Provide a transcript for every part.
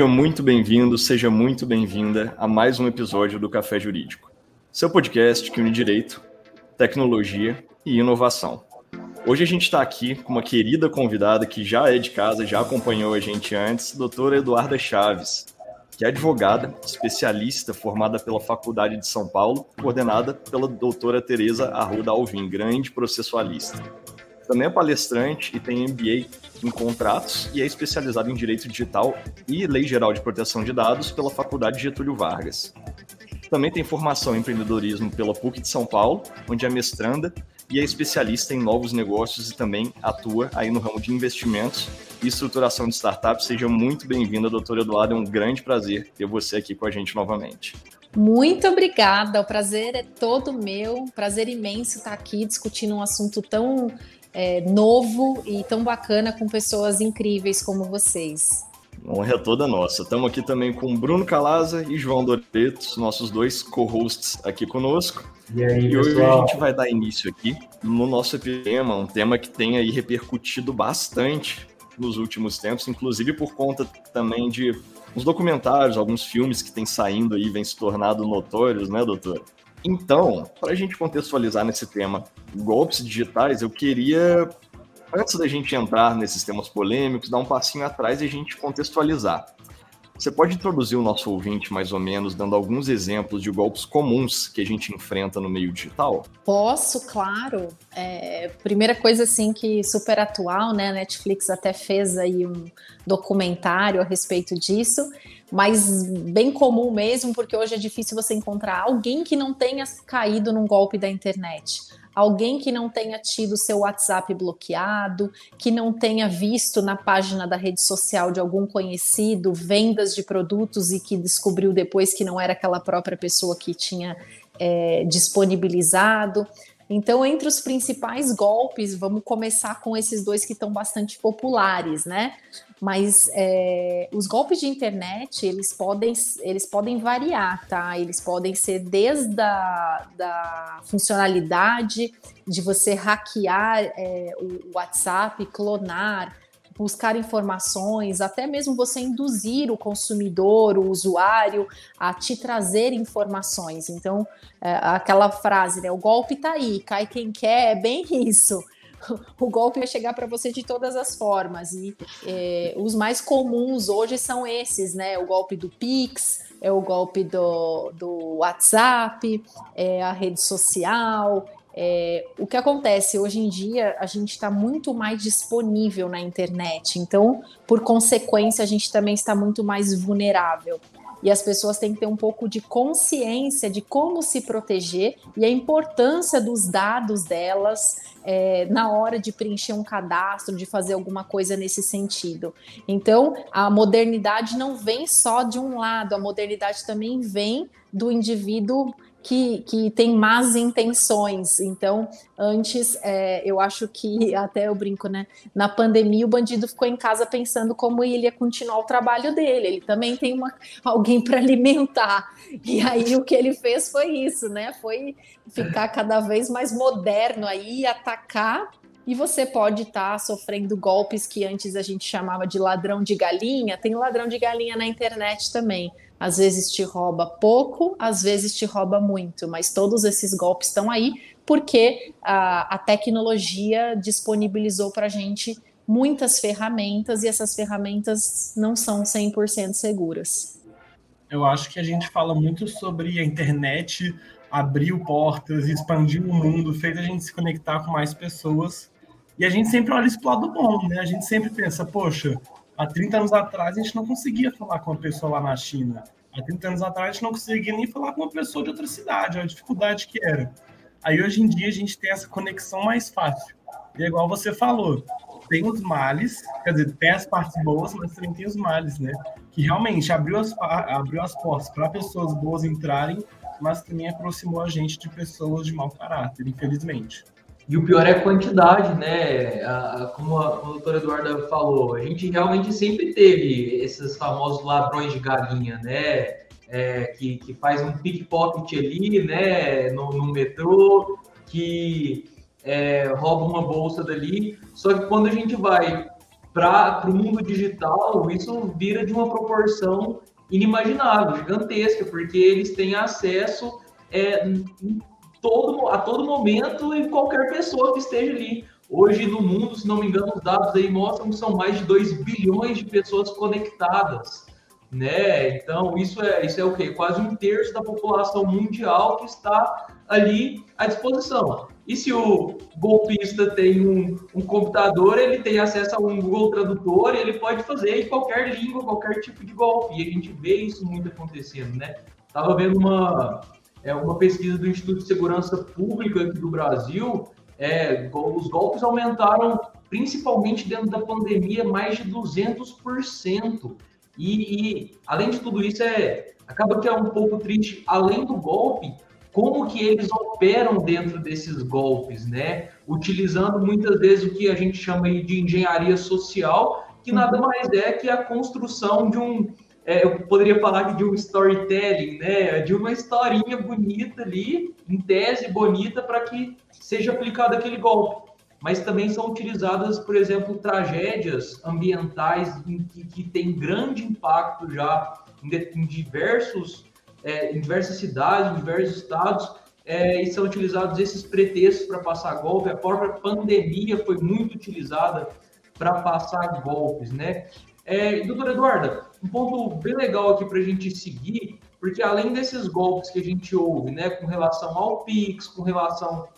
Seja muito bem-vindo, seja muito bem-vinda a mais um episódio do Café Jurídico, seu podcast que une direito, tecnologia e inovação. Hoje a gente está aqui com uma querida convidada que já é de casa, já acompanhou a gente antes, doutora Eduarda Chaves, que é advogada, especialista, formada pela Faculdade de São Paulo, coordenada pela doutora Tereza Arruda Alvim, grande processualista. Também é palestrante e tem MBA em contratos e é especializado em direito digital e lei geral de proteção de dados pela Faculdade Getúlio Vargas. Também tem formação em empreendedorismo pela PUC de São Paulo, onde é mestranda e é especialista em novos negócios e também atua aí no ramo de investimentos e estruturação de startups. Seja muito bem-vinda, doutora Eduardo. É um grande prazer ter você aqui com a gente novamente. Muito obrigada, o prazer é todo meu, prazer imenso estar aqui discutindo um assunto tão é, novo e tão bacana com pessoas incríveis como vocês. Honra é toda nossa. Estamos aqui também com Bruno Calaza e João Doreto, nossos dois co-hosts aqui conosco. E, aí, e hoje a gente vai dar início aqui no nosso tema, um tema que tem aí repercutido bastante nos últimos tempos, inclusive por conta também de uns documentários, alguns filmes que têm saindo aí, vêm se tornando notórios, né, doutor? Então, para a gente contextualizar nesse tema golpes digitais, eu queria, antes da gente entrar nesses temas polêmicos, dar um passinho atrás e a gente contextualizar. Você pode introduzir o nosso ouvinte, mais ou menos, dando alguns exemplos de golpes comuns que a gente enfrenta no meio digital? Posso, claro. É, primeira coisa, assim, que super atual, né? A Netflix até fez aí um documentário a respeito disso, mas bem comum mesmo, porque hoje é difícil você encontrar alguém que não tenha caído num golpe da internet alguém que não tenha tido seu WhatsApp bloqueado, que não tenha visto na página da rede social de algum conhecido vendas de produtos e que descobriu depois que não era aquela própria pessoa que tinha é, disponibilizado. Então, entre os principais golpes, vamos começar com esses dois que estão bastante populares, né? Mas é, os golpes de internet, eles podem, eles podem variar, tá? Eles podem ser desde a da funcionalidade de você hackear é, o WhatsApp, clonar, buscar informações, até mesmo você induzir o consumidor, o usuário, a te trazer informações. Então, é, aquela frase, né? O golpe tá aí, cai quem quer, é bem isso. O golpe vai chegar para você de todas as formas. E é, os mais comuns hoje são esses, né? O golpe do Pix, é o golpe do, do WhatsApp, é a rede social, é, o que acontece hoje em dia, a gente está muito mais disponível na internet, então, por consequência, a gente também está muito mais vulnerável. E as pessoas têm que ter um pouco de consciência de como se proteger e a importância dos dados delas é, na hora de preencher um cadastro, de fazer alguma coisa nesse sentido. Então, a modernidade não vem só de um lado, a modernidade também vem do indivíduo que, que tem más intenções. Então, antes, é, eu acho que, até eu brinco, né? Na pandemia, o bandido ficou em casa pensando como ele ia continuar o trabalho dele. Ele também tem uma, alguém para alimentar. E aí, o que ele fez foi isso, né? Foi ficar cada vez mais moderno aí, atacar e você pode estar tá sofrendo golpes que antes a gente chamava de ladrão de galinha. Tem ladrão de galinha na internet também. Às vezes te rouba pouco, às vezes te rouba muito, mas todos esses golpes estão aí porque a, a tecnologia disponibilizou para a gente muitas ferramentas e essas ferramentas não são 100% seguras. Eu acho que a gente fala muito sobre a internet abriu portas, expandiu o mundo, fez a gente se conectar com mais pessoas. E a gente sempre olha isso pro lado bom, né? A gente sempre pensa, poxa, Há 30 anos atrás, a gente não conseguia falar com uma pessoa lá na China. Há 30 anos atrás, a gente não conseguia nem falar com uma pessoa de outra cidade, a dificuldade que era. Aí, hoje em dia, a gente tem essa conexão mais fácil. E é igual você falou, tem os males, quer dizer, tem as partes boas, mas também tem os males, né? Que realmente abriu as, abriu as portas para pessoas boas entrarem, mas também aproximou a gente de pessoas de mau caráter, infelizmente. E o pior é a quantidade, né? A, a, como a, a doutora Eduarda falou, a gente realmente sempre teve esses famosos ladrões de galinha, né? É, que, que faz um pickpocket ali, né? No, no metrô, que é, rouba uma bolsa dali. Só que quando a gente vai para o mundo digital, isso vira de uma proporção inimaginável, gigantesca, porque eles têm acesso é, todo, a todo momento em qualquer pessoa que esteja ali. Hoje no mundo, se não me engano, os dados aí mostram que são mais de 2 bilhões de pessoas conectadas, né? Então, isso é, isso é o quê? Quase um terço da população mundial que está ali à disposição. E se o golpista tem um, um, computador, ele tem acesso a um Google Tradutor, ele pode fazer em qualquer língua, qualquer tipo de golpe. E a gente vê isso muito acontecendo, né? Estava vendo uma, é, uma pesquisa do Instituto de Segurança Pública aqui do Brasil, é, os golpes aumentaram, principalmente dentro da pandemia, mais de 200%. E, e além de tudo isso, é, acaba que é um pouco triste, além do golpe, como que eles operam dentro desses golpes, né? Utilizando muitas vezes o que a gente chama de engenharia social, que nada mais é que a construção de um, é, eu poderia falar de um storytelling, né? De uma historinha bonita ali, em tese bonita, para que seja aplicado aquele golpe. Mas também são utilizadas, por exemplo, tragédias ambientais que, que grande impacto já em, em diversos é, em diversas cidades, em diversos estados, é, e são utilizados esses pretextos para passar golpe. A própria pandemia foi muito utilizada para passar golpes, né? É, doutora Eduarda, um ponto bem legal aqui para a gente seguir, porque além desses golpes que a gente ouve, né, com relação ao Pix, com relação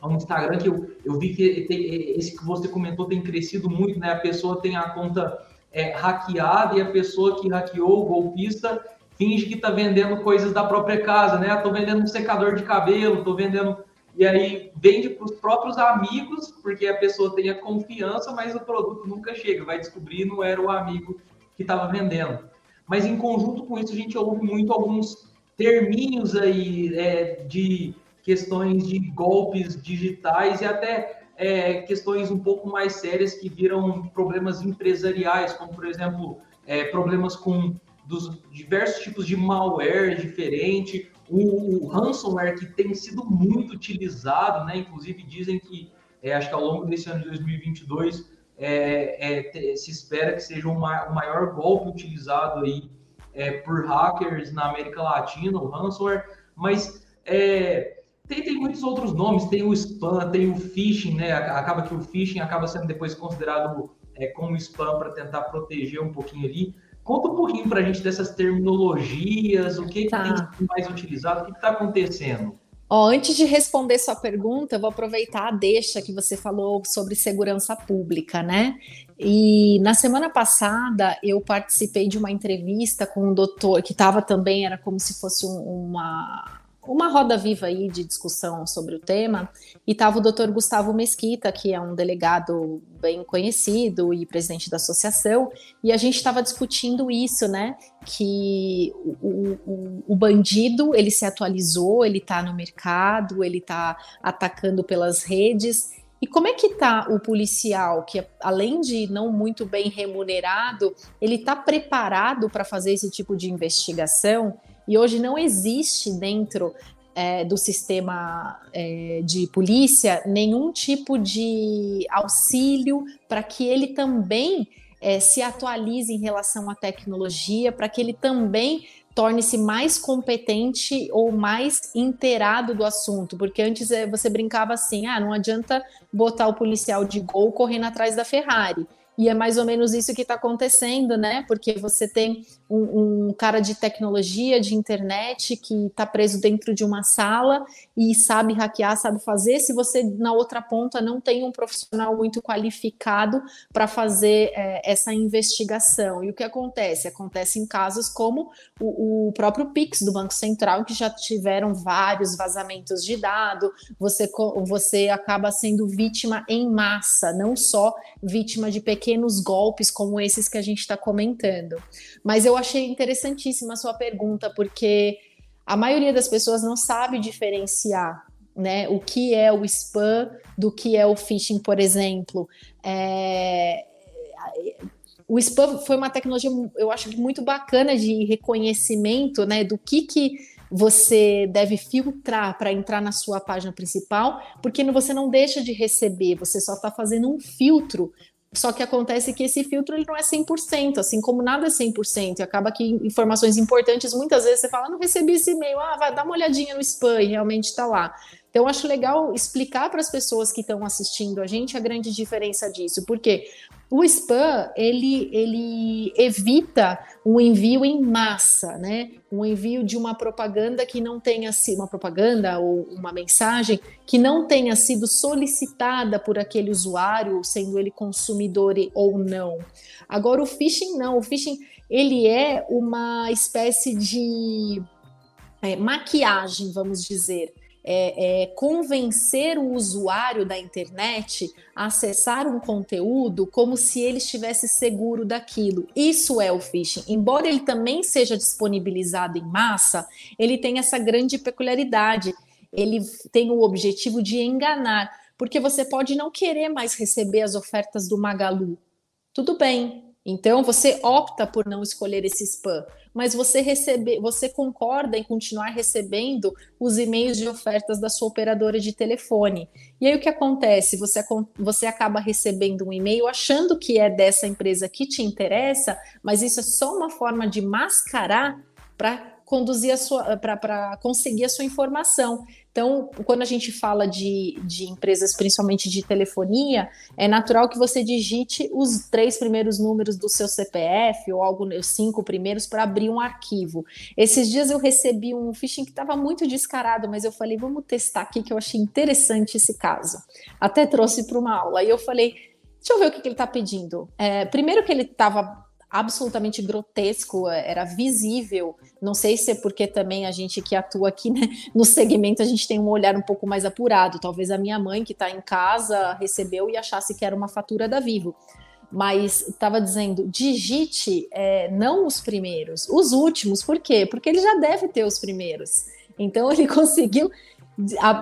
ao Instagram, que eu, eu vi que tem, esse que você comentou tem crescido muito, né? A pessoa tem a conta é, hackeada e a pessoa que hackeou o golpista finge que está vendendo coisas da própria casa, né? Estou vendendo um secador de cabelo, estou vendendo. E aí vende para os próprios amigos, porque a pessoa tem a confiança, mas o produto nunca chega. Vai descobrir não era o amigo que estava vendendo. Mas em conjunto com isso, a gente ouve muito alguns terminhos aí é, de questões de golpes digitais e até é, questões um pouco mais sérias que viram problemas empresariais, como por exemplo é, problemas com dos diversos tipos de malware diferente, o, o, ransomware que tem sido muito utilizado, né? Inclusive dizem que é, acho que ao longo desse ano de 2022 é, é, se espera que seja o maior golpe utilizado aí é, por hackers na América Latina, o ransomware, mas é, tem, tem muitos outros nomes, tem o spam, tem o phishing, né? Acaba que o phishing acaba sendo depois considerado é, como spam para tentar proteger um pouquinho ali. Conta um pouquinho para a gente dessas terminologias, o que, tá. que tem sido mais utilizado, o que está acontecendo. Ó, antes de responder sua pergunta, eu vou aproveitar a deixa que você falou sobre segurança pública, né? E na semana passada eu participei de uma entrevista com um doutor que estava também, era como se fosse um, uma, uma roda viva aí de discussão sobre o tema, e estava o doutor Gustavo Mesquita, que é um delegado bem conhecido e presidente da associação, e a gente estava discutindo isso, né? Que o, o, o, bandido ele se atualizou, ele está no mercado, ele está atacando pelas redes. E como é que está o policial, que além de não muito bem remunerado, ele está preparado para fazer esse tipo de investigação? E hoje não existe dentro é, do sistema é, de polícia nenhum tipo de auxílio para que ele também é, se atualize em relação à tecnologia, para que ele também torne-se mais competente ou mais inteirado do assunto, porque antes é, você brincava assim, ah, não adianta botar o policial de gol correndo atrás da Ferrari. E é mais ou menos isso que está acontecendo, né? Porque você tem um, um, cara de tecnologia, de internet, que está preso dentro de uma sala e sabe hackear, sabe fazer. Se você, na outra ponta, não tem um profissional muito qualificado para fazer é, essa investigação. E o que acontece? Acontece em casos como o, o, próprio Pix do Banco Central, que já tiveram vários vazamentos de dado. Você, você acaba sendo vítima em massa, não só vítima de pequenos pequenos golpes como esses que a gente está comentando. Mas eu achei interessantíssima a sua pergunta, porque a maioria das pessoas não sabe diferenciar né, o que é o spam do que é o phishing, por exemplo. É... O spam foi uma tecnologia, eu acho muito bacana de reconhecimento, né, do que que você deve filtrar para entrar na sua página principal, porque você não deixa de receber, você só está fazendo um filtro Só que acontece que esse filtro ele não é 100%, assim como nada é 100%. E acaba que informações importantes, muitas vezes você fala, não recebi esse e-mail, ah, vai dar uma olhadinha no spam e realmente está lá. Então, acho legal explicar para as pessoas que estão assistindo a gente a grande diferença disso, porque o spam, ele, ele evita um envio em massa, né? Um envio de uma propaganda que não tenha sido, uma propaganda ou uma mensagem que não tenha sido solicitada por aquele usuário, sendo ele consumidor ou não. Agora, o phishing não. O phishing, ele é uma espécie de é, maquiagem, vamos dizer, é, é, convencer o usuário da internet a acessar um conteúdo como se ele estivesse seguro daquilo. Isso é o phishing. Embora ele também seja disponibilizado em massa, ele tem essa grande peculiaridade. Ele tem o objetivo de enganar, porque você pode não querer mais receber as ofertas do Magalu. Tudo bem. Então você opta por não escolher esse spam mas você recebe, você concorda em continuar recebendo os e-mails de ofertas da sua operadora de telefone. E aí o que acontece? Você, você acaba recebendo um e-mail achando que é dessa empresa que te interessa, mas isso é só uma forma de mascarar para conduzir a sua para conseguir a sua informação. Então, quando a gente fala de, de empresas, principalmente de telefonia, é natural que você digite os três primeiros números do seu CPF ou algo, os cinco primeiros, para abrir um arquivo. Esses dias eu recebi um phishing que estava muito descarado, mas eu falei, vamos testar aqui, que eu achei interessante esse caso. Até trouxe para uma aula. E eu falei, deixa eu ver o que, que ele está pedindo. É, primeiro que ele estava absolutamente grotesco, era visível. Não sei se é porque também a gente que atua aqui né, no segmento, a gente tem um olhar um pouco mais apurado. Talvez a minha mãe, que está em casa, recebeu e achasse que era uma fatura da Vivo. Mas estava dizendo, digite é, não os primeiros, os últimos. Por quê? Porque ele já deve ter os primeiros. Então ele conseguiu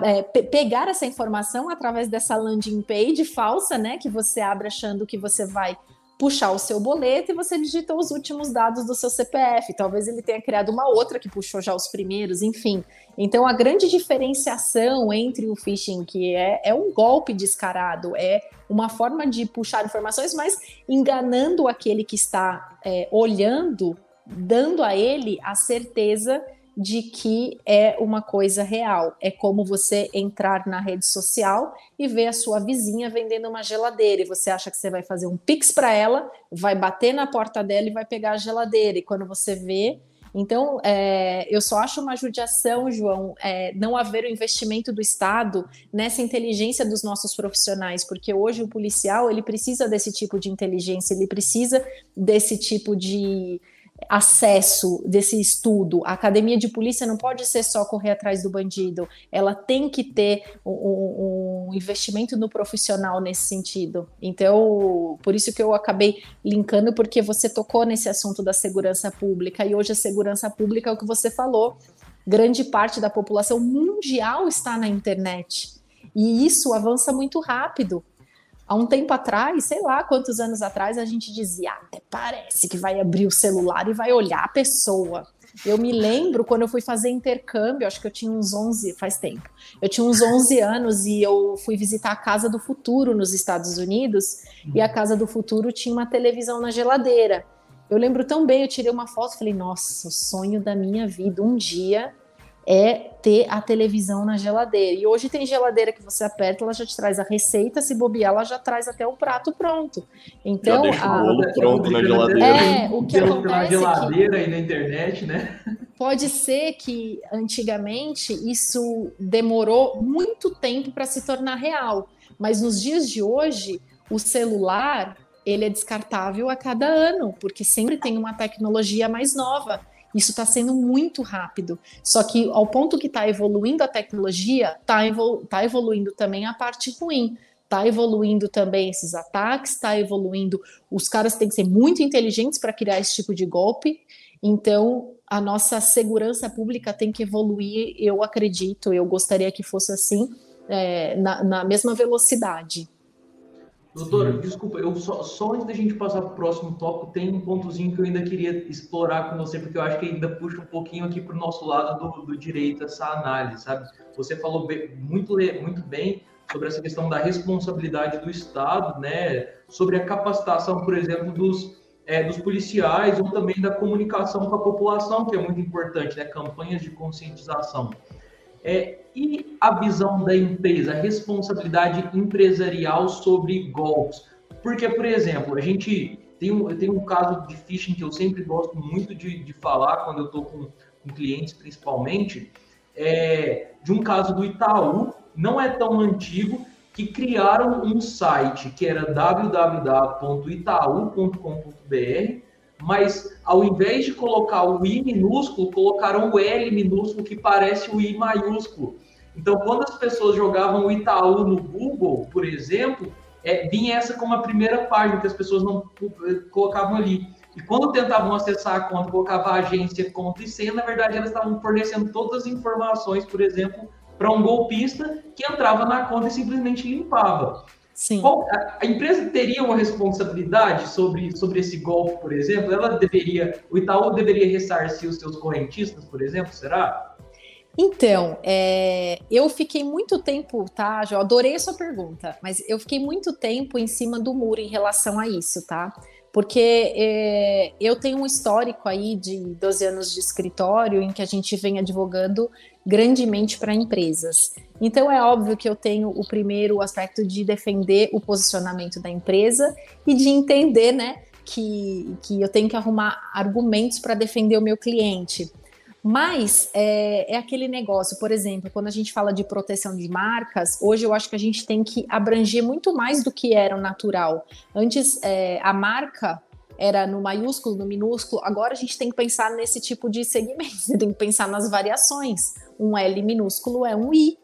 é, pegar essa informação através dessa landing page falsa, né? Que você abre achando que você vai puxar o seu boleto e você digita os últimos dados do seu CPF. Talvez ele tenha criado uma outra que puxou já os primeiros, enfim. Então, a grande diferenciação entre o phishing, que é, é um golpe descarado, é uma forma de puxar informações, mas enganando aquele que está é, olhando, dando a ele a certeza de que é uma coisa real. É como você entrar na rede social e ver a sua vizinha vendendo uma geladeira e você acha que você vai fazer um pix para ela, vai bater na porta dela e vai pegar a geladeira. E quando você vê, então, é, eu só acho uma judiação, João, é, não haver o investimento do Estado nessa inteligência dos nossos profissionais, porque hoje o policial ele precisa desse tipo de inteligência, ele precisa desse tipo de acesso desse estudo. A academia de polícia não pode ser só correr atrás do bandido, ela tem que ter um, um, investimento no profissional nesse sentido. Então, por isso que eu acabei linkando, porque você tocou nesse assunto da segurança pública, e hoje a segurança pública é o que você falou. Grande parte da população mundial está na internet. E isso avança muito rápido. Há um tempo atrás, sei lá quantos anos atrás, a gente dizia: ah, até parece que vai abrir o celular e vai olhar a pessoa. Eu me lembro quando eu fui fazer intercâmbio, acho que eu tinha uns 11, faz tempo. Eu tinha uns 11 anos e eu fui visitar a Casa do Futuro nos Estados Unidos, e a Casa do Futuro tinha uma televisão na geladeira. Eu lembro tão bem, eu tirei uma foto falei: "Nossa, o sonho da minha vida um dia é ter a televisão na geladeira. E hoje tem geladeira que você aperta, ela já te traz a receita, se bobear, ela já traz até o prato pronto. Então, já deixa a... o bolo pronto na geladeira. É, o que acontece na geladeira que... e na internet, né? Pode ser que antigamente isso demorou muito tempo para se tornar real, mas nos dias de hoje, o celular ele é descartável a cada ano, porque sempre tem uma tecnologia mais nova. Isso está sendo muito rápido. Só que ao ponto que está evoluindo a tecnologia, está evolu tá evoluindo também a parte ruim. Está evoluindo também esses ataques, está evoluindo. Os caras têm que ser muito inteligentes para criar esse tipo de golpe. Então, a nossa segurança pública tem que evoluir, eu acredito, eu gostaria que fosse assim, é, na, na mesma velocidade. Doutora, desculpa, eu só, só antes da gente passar para o próximo tópico, tem um pontozinho que eu ainda queria explorar com você, porque eu acho que ainda puxa um pouquinho aqui para o nosso lado do, do, direito essa análise, sabe? Você falou bem, muito, muito bem sobre essa questão da responsabilidade do Estado, né, sobre a capacitação, por exemplo, dos, é, dos policiais ou também da comunicação com a população, que é muito importante, né, campanhas de conscientização. É, e a visão da empresa, a responsabilidade empresarial sobre golpes? Porque, por exemplo, a gente tem um, tem um caso de phishing que eu sempre gosto muito de, de falar quando eu estou com, com, clientes, principalmente, é, de um caso do Itaú, não é tão antigo, que criaram um site que era www.itaú.com.br, mas ao invés de colocar o I minúsculo, colocaram o L minúsculo que parece o I maiúsculo. Então, quando as pessoas jogavam o Itaú no Google, por exemplo, é, vinha essa como a primeira página que as pessoas não colocavam ali. E quando tentavam acessar a conta, colocava a agência, conta e senha, na verdade elas estavam fornecendo todas as informações, por exemplo, para um golpista que entrava na conta e simplesmente limpava. Sim. Qual, a, a, empresa teria uma responsabilidade sobre, sobre esse golpe, por exemplo? Ela deveria, o Itaú deveria ressarcir os seus correntistas, por exemplo, será? Então, é, eu fiquei muito tempo, tá? Eu adorei a sua pergunta, mas eu fiquei muito tempo em cima do muro em relação a isso, tá? Porque é, eu tenho um histórico aí de 12 anos de escritório em que a gente vem advogando grandemente para empresas. Então é óbvio que eu tenho o primeiro aspecto de defender o posicionamento da empresa e de entender, né, que, que eu tenho que arrumar argumentos para defender o meu cliente. Mas é, é, aquele negócio, por exemplo, quando a gente fala de proteção de marcas, hoje eu acho que a gente tem que abranger muito mais do que era o natural. Antes, é, a marca era no maiúsculo, no minúsculo, agora a gente tem que pensar nesse tipo de segmento, tem que pensar nas variações. Um L minúsculo é um I.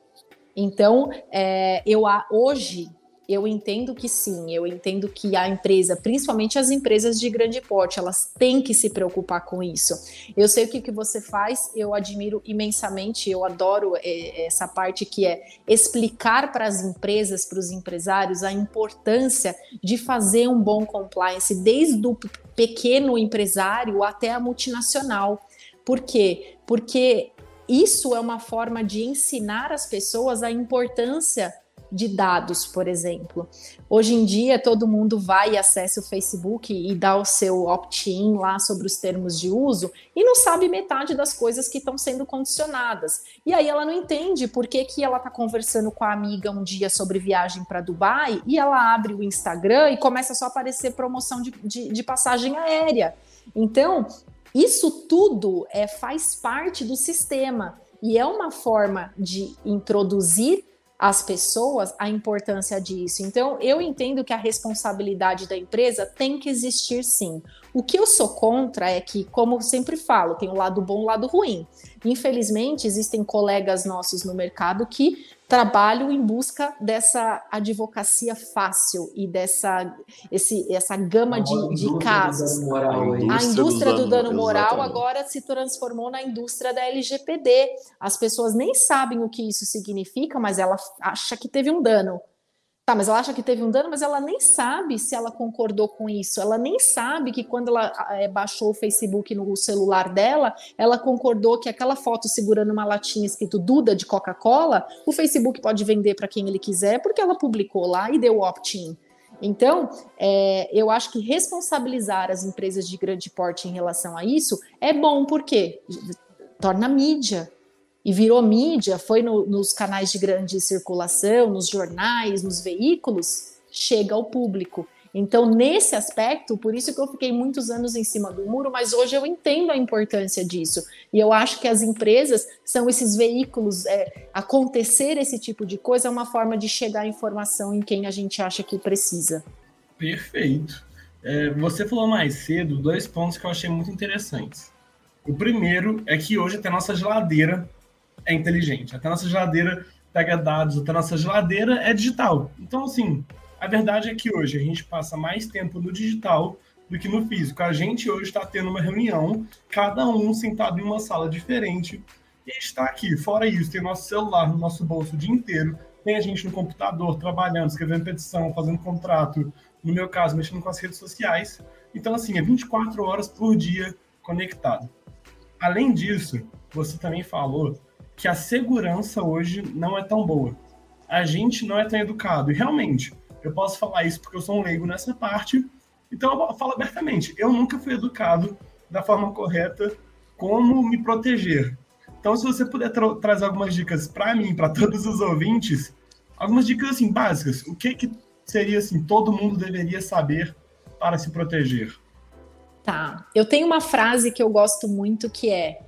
Então, é, eu hoje eu entendo que sim, eu entendo que a empresa, principalmente as empresas de grande porte, elas têm que se preocupar com isso. Eu sei o que, que você faz, eu admiro imensamente, eu adoro é, essa parte que é explicar para as empresas, para os empresários, a importância de fazer um bom compliance, desde o pequeno empresário até a multinacional. Por quê? Porque isso é uma forma de ensinar as pessoas a importância de dados, por exemplo. Hoje em dia, todo mundo vai e acessa o Facebook e dá o seu opt-in lá sobre os termos de uso e não sabe metade das coisas que estão sendo condicionadas. E aí ela não entende por que, que ela está conversando com a amiga um dia sobre viagem para Dubai e ela abre o Instagram e começa só a aparecer promoção de, de, de passagem aérea. Então, isso tudo é, faz parte do sistema e é uma forma de introduzir as pessoas a importância disso. Então, eu entendo que a responsabilidade da empresa tem que existir sim. O que eu sou contra é que, como eu sempre falo, tem o lado bom e o lado ruim. Infelizmente, existem colegas nossos no mercado que trabalham em busca dessa advocacia fácil e dessa esse, essa gama de, de casos. Moral, a indústria, a indústria do, do dano, moral exatamente. agora se transformou na indústria da LGPD. As pessoas nem sabem o que isso significa, mas ela acha que teve um dano. Tá, mas ela acha que teve um dano, mas ela nem sabe se ela concordou com isso. Ela nem sabe que quando ela é, baixou o Facebook no celular dela, ela concordou que aquela foto segurando uma latinha escrito Duda de Coca-Cola, o Facebook pode vender para quem ele quiser, porque ela publicou lá e deu opt-in. Então, é, eu acho que responsabilizar as empresas de grande porte em relação a isso é bom, porque torna mídia, e virou mídia, foi no, nos canais de grande circulação, nos jornais, nos veículos, chega ao público. Então, nesse aspecto, por isso que eu fiquei muitos anos em cima do muro, mas hoje eu entendo a importância disso. E eu acho que as empresas são esses veículos. É, acontecer esse tipo de coisa é uma forma de chegar a informação em quem a gente acha que precisa. Perfeito. É, você falou mais cedo dois pontos que eu achei muito interessantes. O primeiro é que hoje até nossa geladeira é inteligente. Até nossa geladeira pega dados, até nossa geladeira é digital. Então, assim, a verdade é que hoje a gente passa mais tempo no digital do que no físico. A gente hoje está tendo uma reunião, cada um sentado em uma sala diferente, e está aqui. Fora isso, tem nosso celular no nosso bolso o dia inteiro, tem a gente no computador trabalhando, escrevendo petição, fazendo contrato, no meu caso, mexendo com as redes sociais. Então, assim, é 24 horas por dia conectado. Além disso, você também falou que a segurança hoje não é tão boa. a gente não é tão educado. E realmente, eu posso falar isso porque eu sou um leigo nessa parte, então eu falo abertamente, eu nunca fui educado da forma correta como me proteger. Então, se você puder tra trazer algumas dicas para mim, para todos os ouvintes, algumas dicas assim básicas, o que que seria assim todo mundo deveria saber para se proteger? Tá. Eu tenho uma frase que eu gosto muito que é: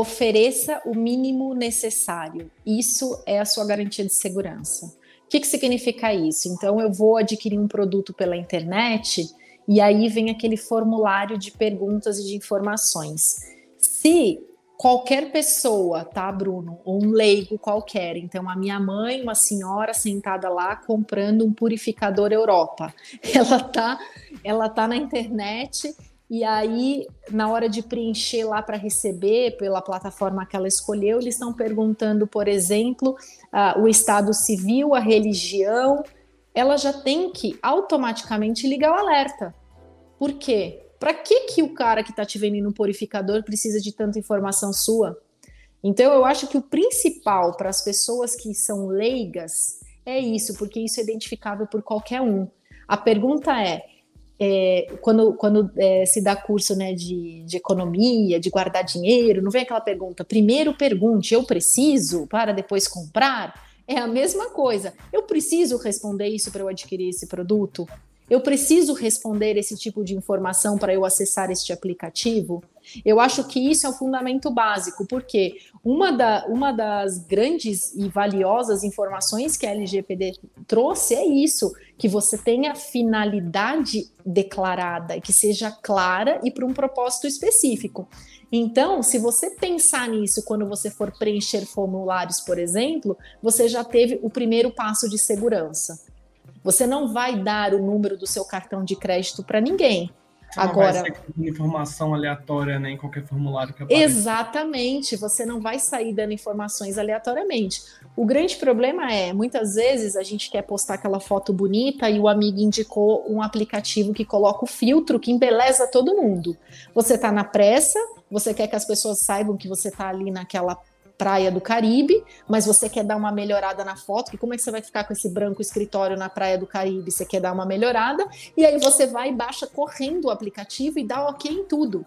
ofereça o mínimo necessário. Isso é a sua garantia de segurança. O que, que significa isso? Então, eu vou adquirir um produto pela internet e aí vem aquele formulário de perguntas e de informações. Se qualquer pessoa, tá, Bruno, ou um leigo qualquer, então a minha mãe, uma senhora sentada lá comprando um purificador Europa, ela tá, ela tá na internet e aí, na hora de preencher lá para receber pela plataforma que ela escolheu, eles estão perguntando, por exemplo, uh, o estado civil, a religião. Ela já tem que automaticamente ligar o alerta. Por quê? Para que, que o cara que está te vendendo um purificador precisa de tanta informação sua? Então, eu acho que o principal para as pessoas que são leigas é isso, porque isso é identificável por qualquer um. A pergunta é: é, quando, quando é, se dá curso né, de, de economia, de guardar dinheiro, não vem aquela pergunta, primeiro pergunte, eu preciso para depois comprar? É a mesma coisa. Eu preciso responder isso para eu adquirir esse produto? Eu preciso responder esse tipo de informação para eu acessar este aplicativo? Eu acho que isso é o fundamento básico, porque uma, da, uma das grandes e valiosas informações que a LGPD trouxe é isso, que você tenha finalidade declarada, que seja clara e para um propósito específico. Então, se você pensar nisso quando você for preencher formulários, por exemplo, você já teve o primeiro passo de segurança. Você não vai dar o número do seu cartão de crédito para ninguém. Você Agora, não vai ser informação aleatória né, em qualquer formulário que apareça. Exatamente, você não vai sair dando informações aleatoriamente. O grande problema é, muitas vezes a gente quer postar aquela foto bonita e o amigo indicou um aplicativo que coloca o filtro que embeleza todo mundo. Você está na pressa, você quer que as pessoas saibam que você está ali naquela praia do Caribe, mas você quer dar uma melhorada na foto, que como é que você vai ficar com esse branco escritório na praia do Caribe? Você quer dar uma melhorada, e aí você vai e baixa correndo o aplicativo e dá ok em tudo.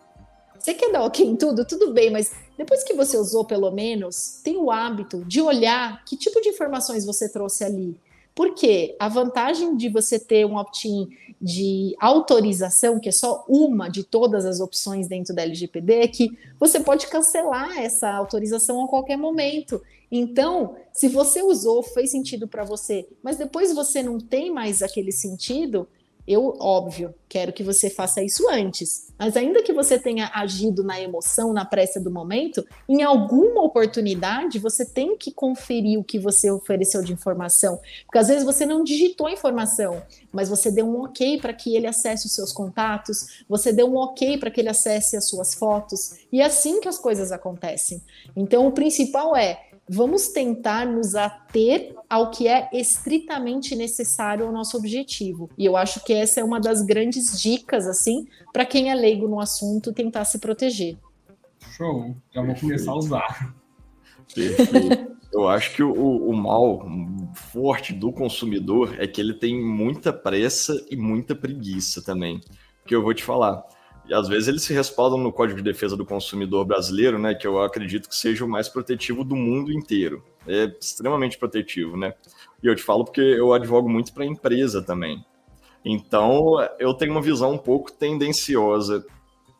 Você quer dar ok em tudo? Tudo bem, mas depois que você usou pelo menos, tem o hábito de olhar que tipo de informações você trouxe ali. Porque a vantagem de você ter um opt-in de autorização, que é só uma de todas as opções dentro da LGPD, é que você pode cancelar essa autorização a qualquer momento. Então, se você usou, fez sentido para você, mas depois você não tem mais aquele sentido, eu, óbvio, quero que você faça isso antes, mas ainda que você tenha agido na emoção, na pressa do momento, em alguma oportunidade você tem que conferir o que você ofereceu de informação, porque às vezes você não digitou a informação, mas você deu um ok para que ele acesse os seus contatos, você deu um ok para que ele acesse as suas fotos, e é assim que as coisas acontecem. Então, o principal é vamos tentar nos ater ao que é estritamente necessário ao nosso objetivo. E eu acho que essa é uma das grandes dicas, assim, para quem é leigo no assunto, tentar se proteger. Show, já vou começar a usar. Perfeito. Eu acho que o, o mal forte do consumidor é que ele tem muita pressa e muita preguiça também. Que eu vou te falar e às vezes eles se respaldam no Código de Defesa do Consumidor brasileiro, né, que eu acredito que seja o mais protetivo do mundo inteiro. É extremamente protetivo, né? E eu te falo porque eu advogo muito para a empresa também. Então, eu tenho uma visão um pouco tendenciosa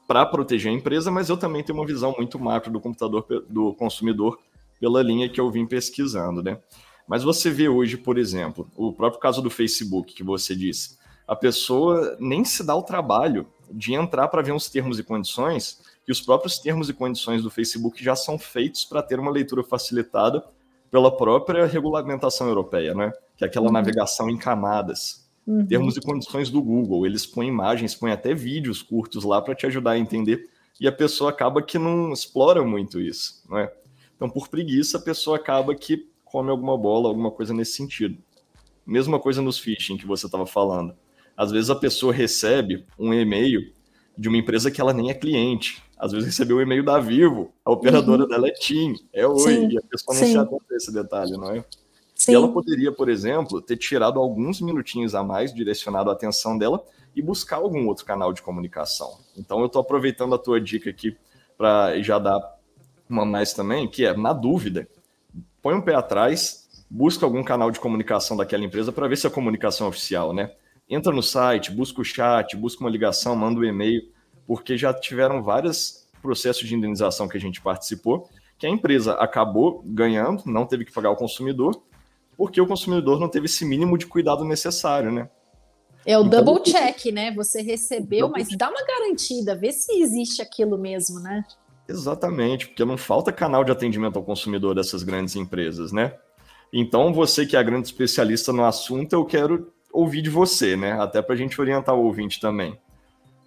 para proteger a empresa, mas eu também tenho uma visão muito macro do computador do consumidor pela linha que eu vim pesquisando, né? Mas você vê hoje, por exemplo, o próprio caso do Facebook que você disse, a pessoa nem se dá o trabalho de entrar para ver uns termos e condições, que os próprios termos e condições do Facebook já são feitos para ter uma leitura facilitada pela própria regulamentação europeia, né? Que é aquela uhum. navegação em camadas. Uhum. Termos e condições do Google, eles põem imagens, põem até vídeos curtos lá para te ajudar a entender, e a pessoa acaba que não explora muito isso, não é? Então, por preguiça, a pessoa acaba que come alguma bola, alguma coisa nesse sentido. Mesma coisa nos phishing que você estava falando. Às vezes a pessoa recebe um e-mail de uma empresa que ela nem é cliente. Às vezes recebeu um e-mail da Vivo, a operadora uhum. dela é TIM, é Oi, Sim. e a pessoa não Sim. se atenta a esse detalhe, não é? Sim. E ela poderia, por exemplo, ter tirado alguns minutinhos a mais, direcionado a atenção dela e buscar algum outro canal de comunicação. Então eu estou aproveitando a tua dica aqui para já dar uma mais também, que é, na dúvida, põe um pé atrás, busca algum canal de comunicação daquela empresa para ver se a comunicação é oficial, né? Entra no site, busca o chat, busca uma ligação, manda um e-mail, porque já tiveram vários processos de indenização que a gente participou, que a empresa acabou ganhando, não teve que pagar o consumidor, porque o consumidor não teve esse mínimo de cuidado necessário, né? É o então, double check, né? Você recebeu, mas dá uma garantida, vê se existe aquilo mesmo, né? Exatamente, porque não falta canal de atendimento ao consumidor dessas grandes empresas, né? Então, você que é a grande especialista no assunto, eu quero ouvir de você, né? Até para a gente orientar o ouvinte também.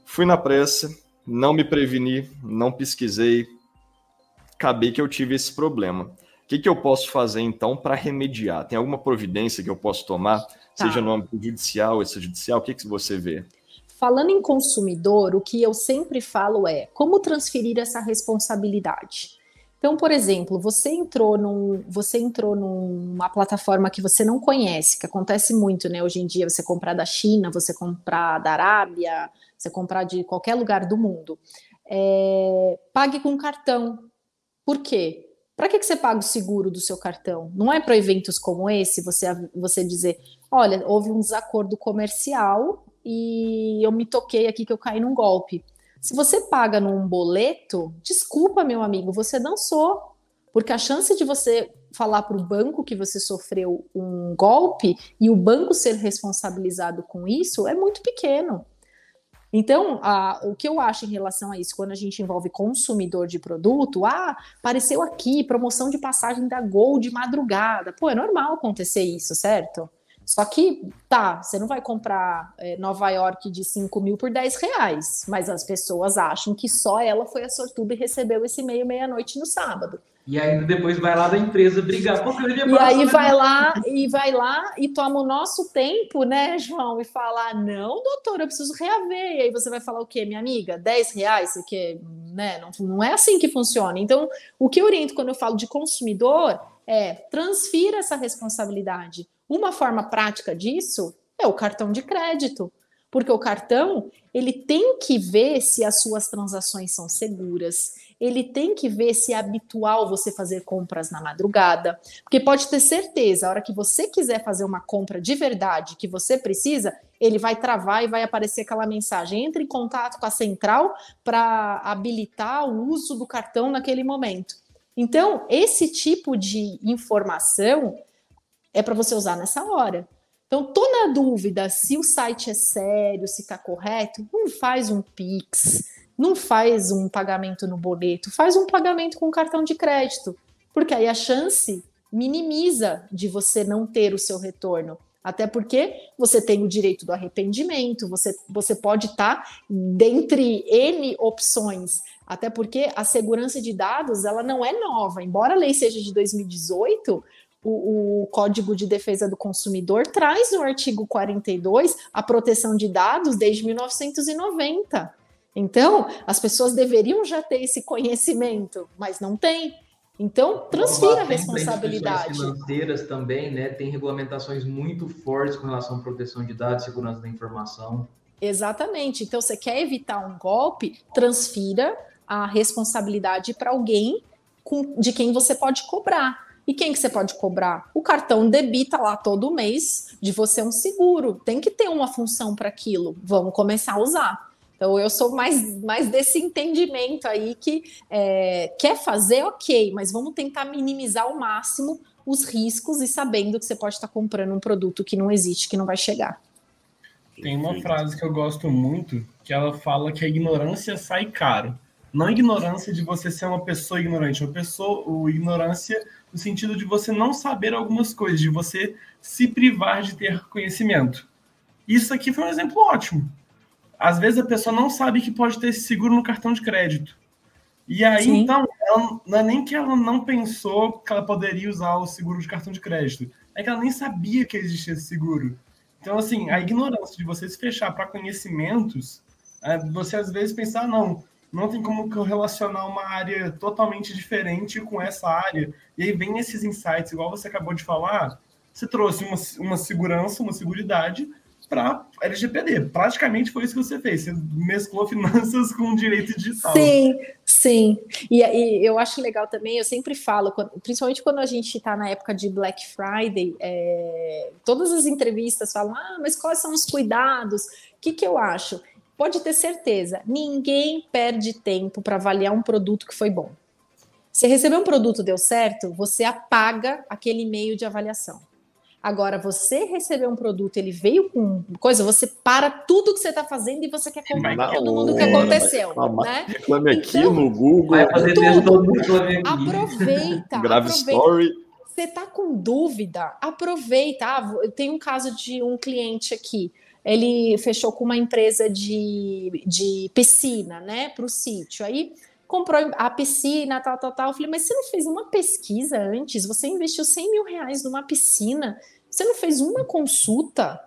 Fui na pressa, não me preveni, não pesquisei, acabei que eu tive esse problema. O que, que eu posso fazer então para remediar? Tem alguma providência que eu posso tomar, tá. seja no âmbito judicial, extrajudicial? O que, que você vê? Falando em consumidor, o que eu sempre falo é como transferir essa responsabilidade. Então, por exemplo, você entrou num, você entrou numa plataforma que você não conhece, que acontece muito, né? Hoje em dia, você comprar da China, você comprar da Arábia, você comprar de qualquer lugar do mundo. É, pague com cartão. Por quê? Para que, que você paga o seguro do seu cartão? Não é para eventos como esse você, você dizer: olha, houve um desacordo comercial e eu me toquei aqui que eu caí num golpe. Se você paga num boleto, desculpa, meu amigo, você dançou. Porque a chance de você falar para o banco que você sofreu um golpe e o banco ser responsabilizado com isso é muito pequeno. Então, a, o que eu acho em relação a isso, quando a gente envolve consumidor de produto, ah, apareceu aqui promoção de passagem da Gol de madrugada. Pô, é normal acontecer isso, certo? Só que, tá, você não vai comprar é, Nova York de 5 mil por 10 reais, mas as pessoas acham que só ela foi a sortuda e recebeu esse e-mail meia-noite no sábado. E ainda depois vai lá da empresa brigar. e aí vai lá e vai lá e toma o nosso tempo, né, João? E fala: não, doutor, eu preciso reaver. E aí você vai falar o quê, minha amiga? 10 reais? Porque né, não, não é assim que funciona. Então, o que eu oriento quando eu falo de consumidor é transfira essa responsabilidade. Uma forma prática disso é o cartão de crédito. Porque o cartão, ele tem que ver se as suas transações são seguras, ele tem que ver se é habitual você fazer compras na madrugada, porque pode ter certeza, a hora que você quiser fazer uma compra de verdade que você precisa, ele vai travar e vai aparecer aquela mensagem: entre em contato com a central para habilitar o uso do cartão naquele momento. Então, esse tipo de informação é para você usar nessa hora. Então, tô na dúvida se o site é sério, se está correto, não faz um Pix, não faz um pagamento no boleto, faz um pagamento com cartão de crédito, porque aí a chance minimiza de você não ter o seu retorno. Até porque você tem o direito do arrependimento, você, você pode estar tá dentre N opções. Até porque a segurança de dados ela não é nova. Embora a lei seja de 2018, o, o, Código de Defesa do Consumidor traz no artigo 42 a proteção de dados desde 1990. Então, as pessoas deveriam já ter esse conhecimento, mas não tem. Então, transfira a responsabilidade. financeiras também, né? Tem regulamentações muito fortes com relação à proteção de dados segurança da informação. Exatamente. Então, você quer evitar um golpe, transfira a responsabilidade para alguém com, de quem você pode cobrar. E quem que você pode cobrar? O cartão debita lá todo mês de você um seguro. Tem que ter uma função para aquilo. Vamos começar a usar. Então, eu sou mais, mais desse entendimento aí que é, quer fazer, ok, mas vamos tentar minimizar ao máximo os riscos e sabendo que você pode estar comprando um produto que não existe, que não vai chegar. Tem uma frase que eu gosto muito, que ela fala que a ignorância sai caro. Não ignorância de você ser uma pessoa ignorante, uma pessoa, o ignorância no sentido de você não saber algumas coisas, de você se privar de ter conhecimento. Isso aqui foi um exemplo ótimo às vezes a pessoa não sabe que pode ter esse seguro no cartão de crédito. E aí, Sim. então, ela, não é nem que ela não pensou que ela poderia usar o seguro de cartão de crédito, é que ela nem sabia que existia esse seguro. Então, assim, a ignorância de você se fechar para conhecimentos, é você às vezes pensar, ah, não, não tem como relacionar uma área totalmente diferente com essa área. E aí vem esses insights, igual você acabou de falar, você trouxe uma, uma segurança, uma segurança para LGPD. Praticamente foi isso que você fez. Você mesclou finanças com direito digital. Sim, sim. E, e eu acho legal também, eu sempre falo, principalmente quando a gente está na época de Black Friday, é, todas as entrevistas falam, ah, mas quais são os cuidados? O que, que eu acho? Pode ter certeza, ninguém perde tempo para avaliar um produto que foi bom. Você recebeu um produto, deu certo, você apaga aquele e-mail de avaliação. Agora, você recebeu um produto, ele veio com coisa, você para tudo que você está fazendo e você quer contar para todo mundo o que aconteceu. né? Reclame aqui então, no Google. Vai fazer tudo. todo mundo Aproveita. Grave aproveita. story. Você está com dúvida? Aproveita. Ah, eu tenho um caso de um cliente aqui. Ele fechou com uma empresa de, de piscina, né, para o sítio. Aí comprou a piscina, tal, tal, tal. Eu falei, mas você não fez uma pesquisa antes? Você investiu 100 mil reais numa piscina? Você não fez uma consulta?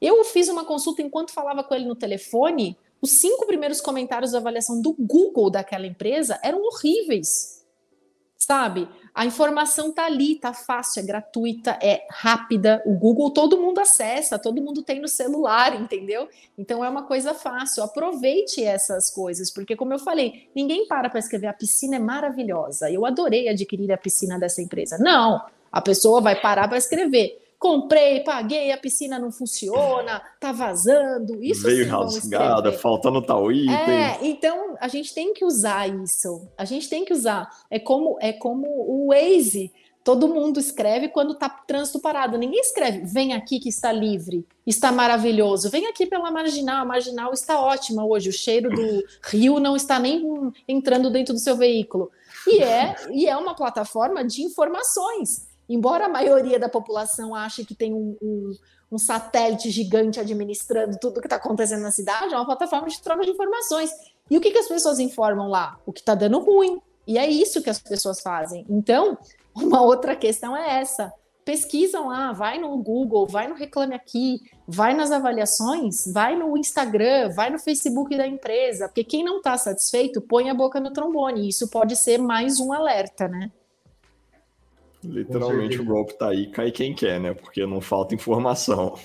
Eu fiz uma consulta enquanto falava com ele no telefone. Os cinco primeiros comentários da avaliação do Google daquela empresa eram horríveis. Sabe? A informação tá ali, tá fácil, é gratuita, é rápida. O Google todo mundo acessa, todo mundo tem no celular, entendeu? Então é uma coisa fácil. Aproveite essas coisas, porque como eu falei, ninguém para para escrever a piscina é maravilhosa. Eu adorei adquirir a piscina dessa empresa. Não, a pessoa vai parar para escrever comprei, paguei, a piscina não funciona, tá vazando. Isso veio rasgada, faltando tal item. É, então a gente tem que usar isso. A gente tem que usar. É como é como o Waze. Todo mundo escreve quando tá trânsito parado. Ninguém escreve, vem aqui que está livre, está maravilhoso. Vem aqui pela marginal, a marginal está ótima hoje. O cheiro do rio não está nem entrando dentro do seu veículo. E é, e é uma plataforma de informações embora a maioria da população ache que tem um, um, um satélite gigante administrando tudo que está acontecendo na cidade, é uma plataforma de troca de informações. E o que, que as pessoas informam lá? O que está dando ruim. E é isso que as pessoas fazem. Então, uma outra questão é essa. Pesquisam lá, vai no Google, vai no Reclame Aqui, vai nas avaliações, vai no Instagram, vai no Facebook da empresa, porque quem não está satisfeito põe a boca no trombone. Isso pode ser mais um alerta, né? Literalmente o golpe tá aí, cai quem quer, né? Porque não falta informação.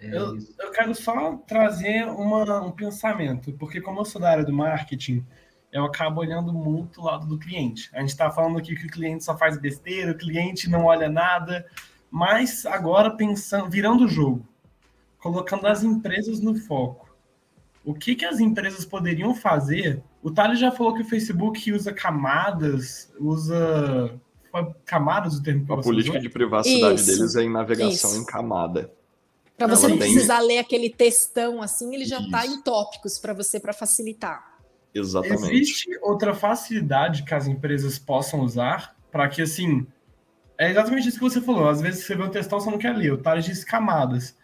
É eu, eu quero só trazer uma, um pensamento, porque como eu sou da área do marketing, eu acabo olhando muito o lado do cliente. A gente está falando aqui que o cliente só faz besteira, o cliente não olha nada, mas agora pensando, virando o jogo, colocando as empresas no foco. O que, que as empresas poderiam fazer? O Thales já falou que o Facebook usa camadas, usa camadas o termo que A política usou? de privacidade isso, deles é em navegação isso. em camada. Para você não tem... precisar ler aquele textão assim, ele já está em tópicos para você para facilitar. Exatamente. Existe outra facilidade que as empresas possam usar para que assim é exatamente isso que você falou. Às vezes você vê um textão, você não quer ler. O Thales disse camadas.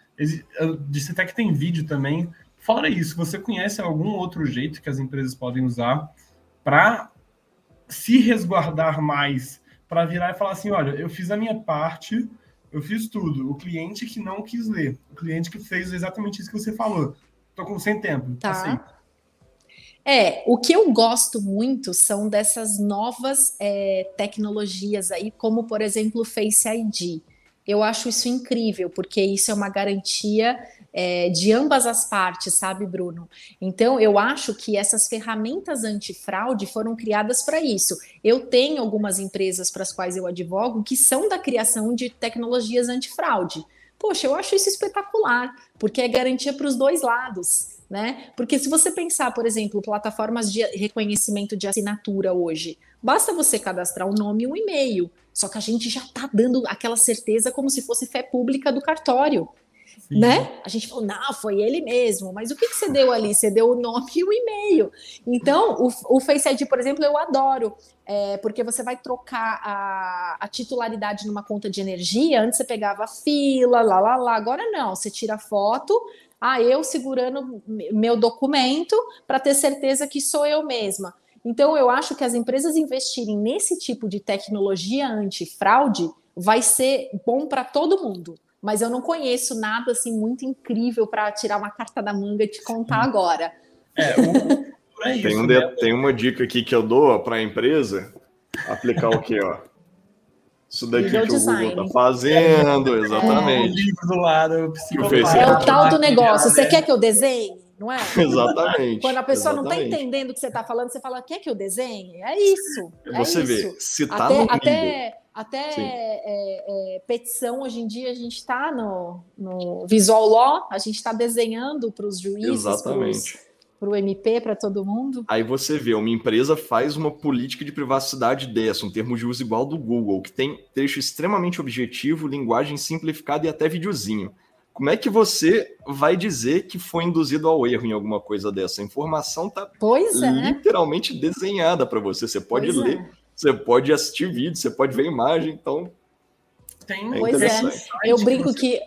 Eu disse até que tem vídeo também. Fora isso, você conhece algum outro jeito que as empresas podem usar para se resguardar mais para virar e falar assim: olha, eu fiz a minha parte, eu fiz tudo. O cliente que não quis ler, o cliente que fez exatamente isso que você falou. Tô com sem tempo. Tá. Assim. É, o que eu gosto muito são dessas novas é, tecnologias aí, como por exemplo o Face ID. Eu acho isso incrível, porque isso é uma garantia é, de ambas as partes, sabe, Bruno? Então, eu acho que essas ferramentas antifraude foram criadas para isso. Eu tenho algumas empresas para as quais eu advogo que são da criação de tecnologias antifraude. Poxa, eu acho isso espetacular, porque é garantia para os dois lados. Né? Porque se você pensar, por exemplo, plataformas de reconhecimento de assinatura hoje, basta você cadastrar um nome e um e-mail. Só que a gente já está dando aquela certeza como se fosse fé pública do cartório. Sim. né? A gente falou, não, foi ele mesmo, mas o que, que você deu ali? Você deu o nome e o e-mail. Então, o, o Face ID, por exemplo, eu adoro, é, porque você vai trocar a, a, titularidade numa conta de energia, antes você pegava fila, lá, lá, lá, agora não, você tira foto, ah, eu segurando meu documento para ter certeza que sou eu mesma. Então, eu acho que as empresas investirem nesse tipo de tecnologia antifraude vai ser bom para todo mundo mas eu não conheço nada assim muito incrível para tirar uma carta da manga e te contar agora. É, o, é isso, tem, um de, né? tem uma dica aqui que eu dou para a empresa aplicar o quê, ó? Isso daqui que design. o Google tá fazendo, é. exatamente. É, o livro do lado, É o tal do negócio. Você quer que eu desenhe? Não é? Exatamente. Quando a pessoa exatamente. não está entendendo o que você está falando, você fala, quer que eu desenhe? É isso. É você isso. vê, se tá até, no até, até é, é, petição, hoje em dia, a gente está no, no Visual Law, a gente está desenhando para os juízes. Para o MP, para todo mundo. Aí você vê, uma empresa faz uma política de privacidade dessa, um termo de uso igual do Google, que tem texto extremamente objetivo, linguagem simplificada e até videozinho. Como é que você vai dizer que foi induzido ao erro em alguma coisa dessa? A informação está é. literalmente desenhada para você. Você pode pois ler, é. Você pode assistir vídeo, você pode ver imagem, então. Tem é pois é. Eu brinco que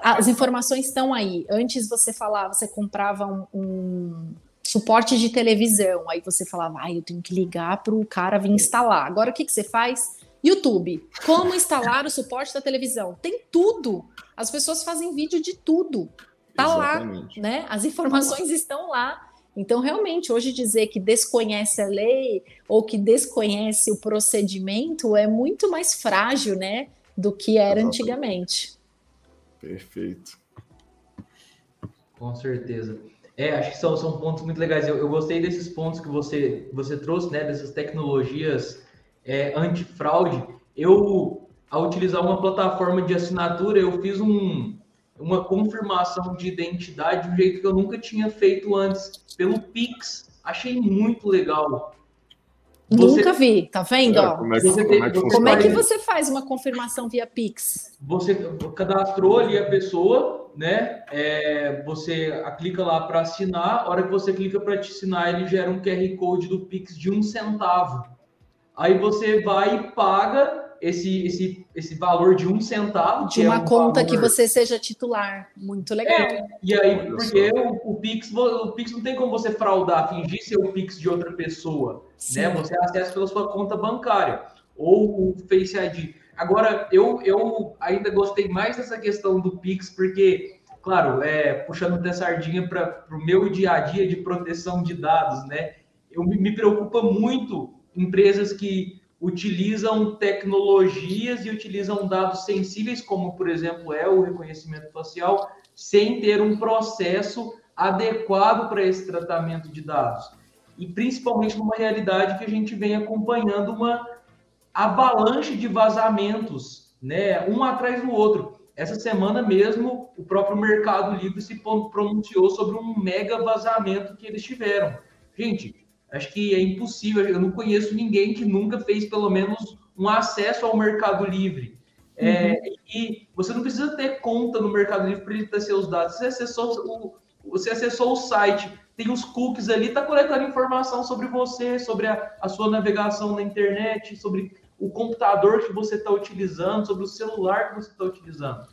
as informações estão aí. Antes você falava, você comprava um, um suporte de televisão, aí você falava, ah, eu tenho que ligar para o cara vir instalar. Agora o que, que você faz? YouTube, como instalar o suporte da televisão? Tem tudo. As pessoas fazem vídeo de tudo. Tá Exatamente. lá, né? As informações estão lá. Então, realmente, hoje dizer que desconhece a lei ou que desconhece o procedimento é muito mais frágil, né, do que era Exatamente. antigamente. Perfeito. Com certeza. É, acho que são, são pontos muito legais. Eu, eu gostei desses pontos que você, você trouxe, né? Dessas tecnologias é, antifraude. Eu, ao utilizar uma plataforma de assinatura, eu fiz um, uma confirmação de identidade de um jeito que eu nunca tinha feito antes, pelo Pix. Achei muito legal. Você... Nunca vi, tá vendo? É, como, é que, como, é que, como é que você faz uma confirmação via Pix? Você cadastrou ali a pessoa, né? É, você clica lá para assinar. A hora que você clica para te assinar, ele gera um QR Code do Pix de um centavo. Aí você vai e paga esse, esse, esse valor de um centavo. De uma é um conta valor... que você seja titular. Muito legal. É, e aí, porque o, o, Pix, o Pix não tem como você fraudar, fingir ser o Pix de outra pessoa. Né? Você acessa pela sua conta bancária ou o Face ID. Agora, eu, eu ainda gostei mais dessa questão do Pix, porque, claro, é, puxando da sardinha para o meu dia a dia de proteção de dados, né? Eu me, me preocupa muito empresas que utilizam tecnologias e utilizam dados sensíveis, como por exemplo é o reconhecimento facial, sem ter um processo adequado para esse tratamento de dados. E principalmente numa realidade que a gente vem acompanhando uma avalanche de vazamentos, né, um atrás do outro. Essa semana mesmo, o próprio Mercado Livre se pronunciou sobre um mega vazamento que eles tiveram. Gente, Acho que é impossível. Eu não conheço ninguém que nunca fez pelo menos um acesso ao Mercado Livre. É, uhum. É, e você não precisa ter conta no Mercado Livre para ele ter seus dados. Você acessou o, você acessou o site, tem os cookies ali, está coletando informação sobre você, sobre a, a, sua navegação na internet, sobre o computador que você está utilizando, sobre o celular que você está utilizando.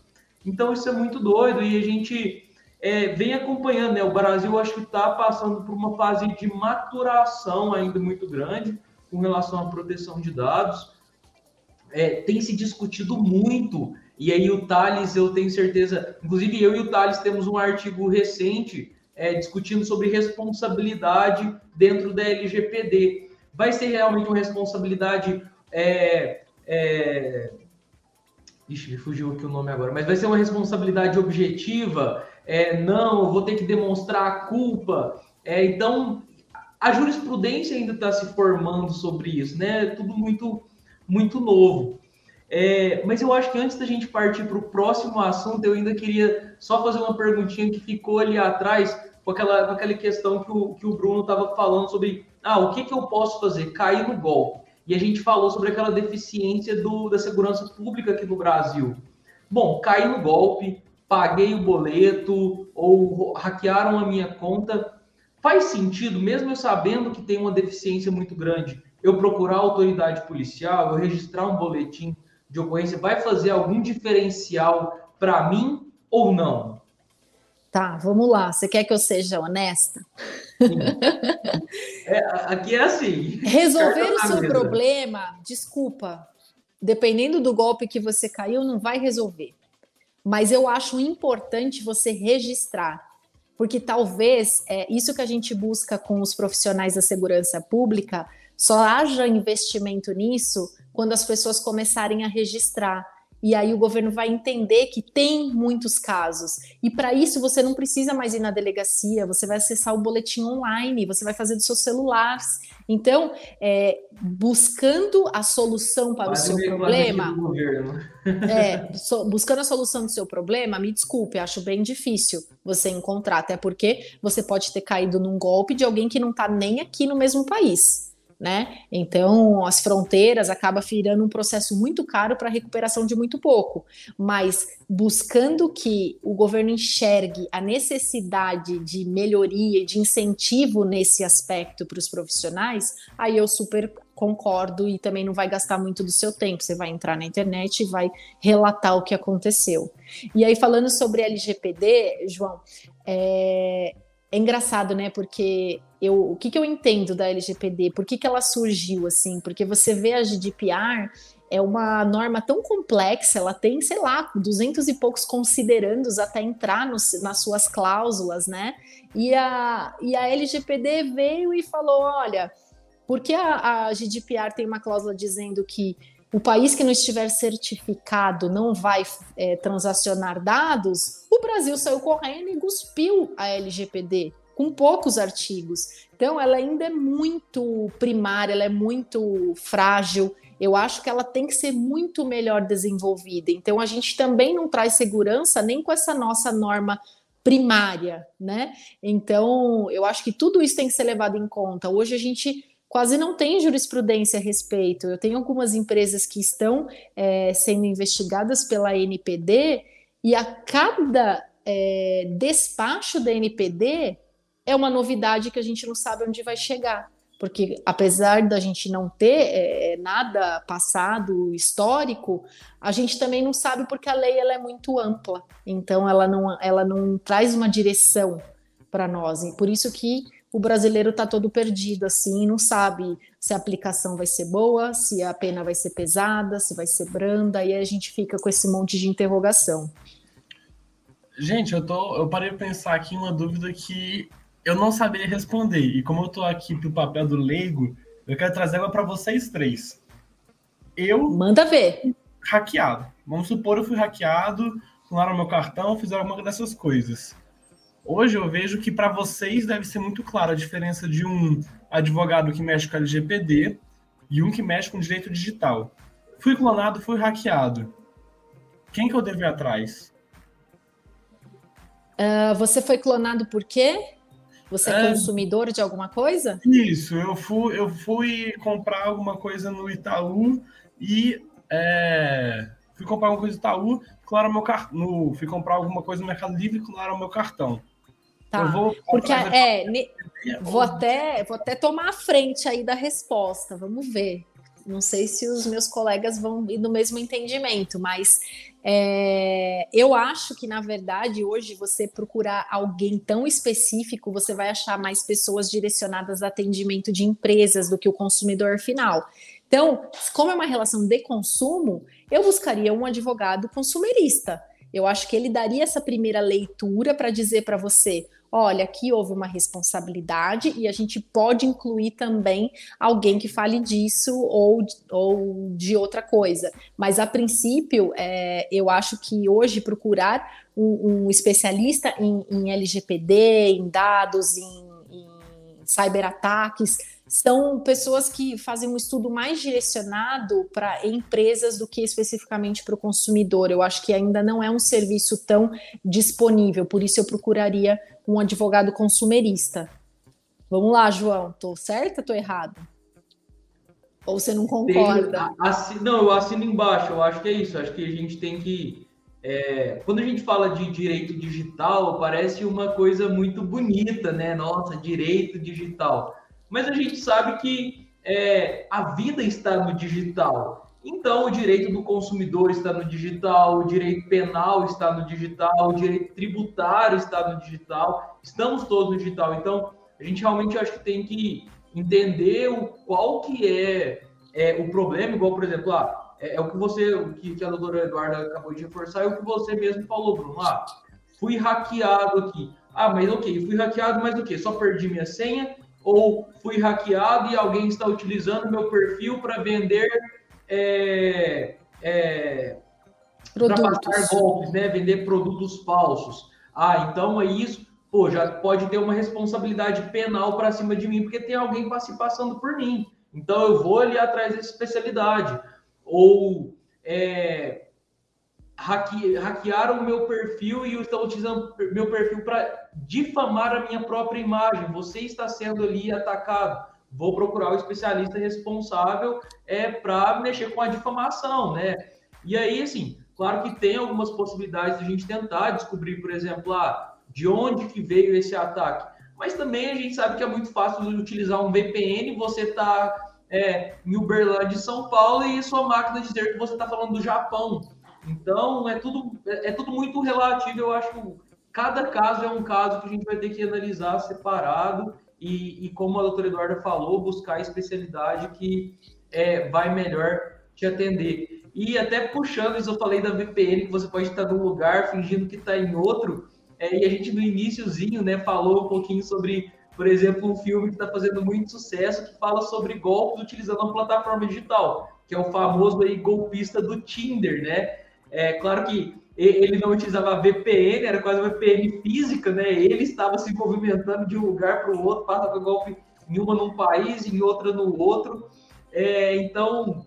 Então isso é muito doido e a gente é, vem acompanhando, né? O Brasil acho que está passando por uma fase de maturação ainda muito grande com relação à proteção de dados. É, tem se discutido muito, e aí o Thales, eu tenho certeza, inclusive eu e o Thales temos um artigo recente é, discutindo sobre responsabilidade dentro da LGPD. Vai ser realmente uma responsabilidade. É, é, Ixi, me fugiu aqui o nome agora, mas vai ser uma responsabilidade objetiva é, não, eu vou ter que demonstrar a culpa. É, então, a jurisprudência ainda está se formando sobre isso, né? Tudo muito, muito novo. É, mas eu acho que antes da gente partir para o próximo assunto, eu ainda queria só fazer uma perguntinha que ficou ali atrás, com aquela, com aquela questão que o, que o Bruno estava falando sobre ah, o que, que eu posso fazer? Cair no golpe. E a gente falou sobre aquela deficiência do, da segurança pública aqui no Brasil. Bom, cair no golpe, paguei o boleto ou hackearam a minha conta. Faz sentido, mesmo eu sabendo que tem uma deficiência muito grande, eu procurar a autoridade policial, eu registrar um boletim de ocorrência, vai fazer algum diferencial para mim ou não? Tá, vamos lá. Você quer que eu seja honesta? É, aqui é assim. Resolver o seu mesa. problema, desculpa, dependendo do golpe que você caiu, não vai resolver mas eu acho importante você registrar, porque talvez é isso que a gente busca com os profissionais da segurança pública só haja investimento nisso quando as pessoas começarem a registrar. E aí o governo vai entender que tem muitos casos. E para isso você não precisa mais ir na delegacia, você vai acessar o boletim online, você vai fazer do seu celular. Então, é, buscando a solução para Quase o seu problema. é, so, buscando a solução do seu problema, me desculpe, acho bem difícil você encontrar, até porque você pode ter caído num golpe de alguém que não está nem aqui no mesmo país né? Então, as fronteiras acaba virando um processo muito caro para recuperação de muito pouco, mas buscando que o governo enxergue a necessidade de melhoria de incentivo nesse aspecto para os profissionais, aí eu super concordo e também não vai gastar muito do seu tempo. Você vai entrar na internet e vai relatar o que aconteceu. E aí, falando sobre LGPD, João, é, é engraçado, né? Porque eu, o que, que eu entendo da LGPD? Por que, que ela surgiu assim? Porque você vê a GDPR é uma norma tão complexa, ela tem, sei lá, duzentos e poucos considerandos até entrar no, nas suas cláusulas, né? E a, e a LGPD veio e falou: olha, porque a, a GDPR tem uma cláusula dizendo que o país que não estiver certificado não vai é, transacionar dados, o Brasil saiu correndo e cuspiu a LGPD com poucos artigos. Então, ela ainda é muito primária, ela é muito frágil. Eu acho que ela tem que ser muito melhor desenvolvida. Então, a gente também não traz segurança nem com essa nossa norma primária, né? Então, eu acho que tudo isso tem que ser levado em conta. Hoje a gente quase não tem jurisprudência a respeito. Eu tenho algumas empresas que estão é, sendo investigadas pela NPD e a cada é, despacho da NPD é uma novidade que a gente não sabe onde vai chegar. Porque apesar da gente não ter é, nada passado histórico, a gente também não sabe porque a lei ela é muito ampla. Então ela não, ela não traz uma direção para nós. E por isso que o brasileiro está todo perdido assim, não sabe se a aplicação vai ser boa, se a pena vai ser pesada, se vai ser branda, e a gente fica com esse monte de interrogação. Gente, eu tô, eu parei de pensar aqui uma dúvida que eu não saberia responder. E como eu tô aqui pro papel do leigo, eu quero trazer ela para vocês três. Eu manda ver. Hackeado. Vamos supor eu fui hackeado, clonaram meu cartão, fizeram alguma dessas coisas. Hoje eu vejo que para vocês deve ser muito clara a diferença de um advogado que mexe com LGPD e um que mexe com direito digital. Fui clonado, fui hackeado. Quem que eu devo ir atrás? Uh, você foi clonado por quê? Você é, é, consumidor de alguma coisa? Isso, eu fui, eu fui comprar alguma coisa no Itaú e é, fui comprar alguma coisa no Itaú, claro, meu cartão. Fui comprar alguma coisa no Mercado Livre, claro, meu cartão. Tá. Vou Porque é, ne... vou até vou até tomar a frente aí da resposta. Vamos ver. Não sei se os meus colegas vão ir no mesmo entendimento, mas é, eu acho que, na verdade, hoje você procurar alguém tão específico, você vai achar mais pessoas direcionadas a atendimento de empresas do que o consumidor final. Então, como é uma relação de consumo, eu buscaria um advogado consumerista. Eu acho que ele daria essa primeira leitura para dizer para você: olha, aqui houve uma responsabilidade e a gente pode incluir também alguém que fale disso ou, ou de outra coisa. Mas, a princípio, é, eu acho que hoje procurar um, um especialista em, em, LGPD, em dados, em, em cyberataques, são pessoas que fazem um estudo mais direcionado para empresas do que especificamente para o consumidor. Eu acho que ainda não é um serviço tão disponível, por isso eu procuraria um advogado consumerista. Vamos lá, João, tô certa ou tô errado? Ou você não concorda? Tem, não, eu assino embaixo, eu acho que é isso, acho que a gente tem que é, quando a gente fala de direito digital, parece uma coisa muito bonita, né? Nossa, direito digital mas a gente sabe que é, a vida está no digital. Então, o direito do consumidor está no digital, o direito penal está no digital, o direito tributário está no digital, estamos todos no digital. Então, a gente realmente acho que tem que entender o, qual que é, é o problema, igual, por exemplo, ah, é, é, o que você, o que, que a doutora Eduarda acabou de reforçar, é o que você mesmo falou, Bruno. Ah, fui hackeado aqui. Ah, mas ok, fui hackeado, mas o quê? Só perdi minha senha ou fui hackeado e alguém está utilizando meu perfil para vender é, é, produtos. golpes, né? Vender produtos falsos. Ah, então é isso. Pô, já pode ter uma responsabilidade penal para cima de mim, porque tem alguém se passando por mim. Então eu vou ali atrás dessa especialidade. Ou é, hacke, hackearam o meu perfil e estão utilizando meu perfil para difamar a minha própria imagem. Você está sendo ali atacado. Vou procurar o especialista responsável é para mexer com a difamação, né? E aí, assim, claro que tem algumas possibilidades de a gente tentar descobrir, por exemplo, ah, de onde que veio esse ataque. Mas também a gente sabe que é muito fácil utilizar um VPN, você está é, em Uberlândia, São Paulo, e sua máquina dizer que você está falando do Japão. Então, é tudo, é, é tudo muito relativo. Eu acho cada caso é um caso que a gente vai ter que analisar separado e, e como a doutora Eduarda falou, buscar a especialidade que é, vai melhor te atender. E até puxando eu falei da VPN, que você pode estar num lugar fingindo que está em outro, é, e a gente no iníciozinho né, falou um pouquinho sobre, por exemplo, um filme que está fazendo muito sucesso, que fala sobre golpes utilizando uma plataforma digital, que é o famoso aí, golpista do Tinder, né? É claro que ele não utilizava VPN, era quase uma VPN física, né? Ele estava se movimentando de um lugar para o outro, passava golpe em uma num país, em outra no outro. É, então,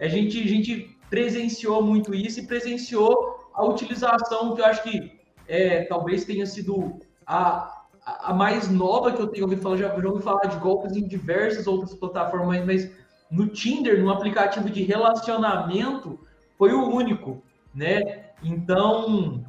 a gente, a gente presenciou muito isso e presenciou a utilização que eu acho que é, talvez tenha sido a, a mais nova que eu tenho ouvido falar, já, já ouvi falar de golpes em diversas outras plataformas, mas no Tinder, no aplicativo de relacionamento, foi o único né? Então,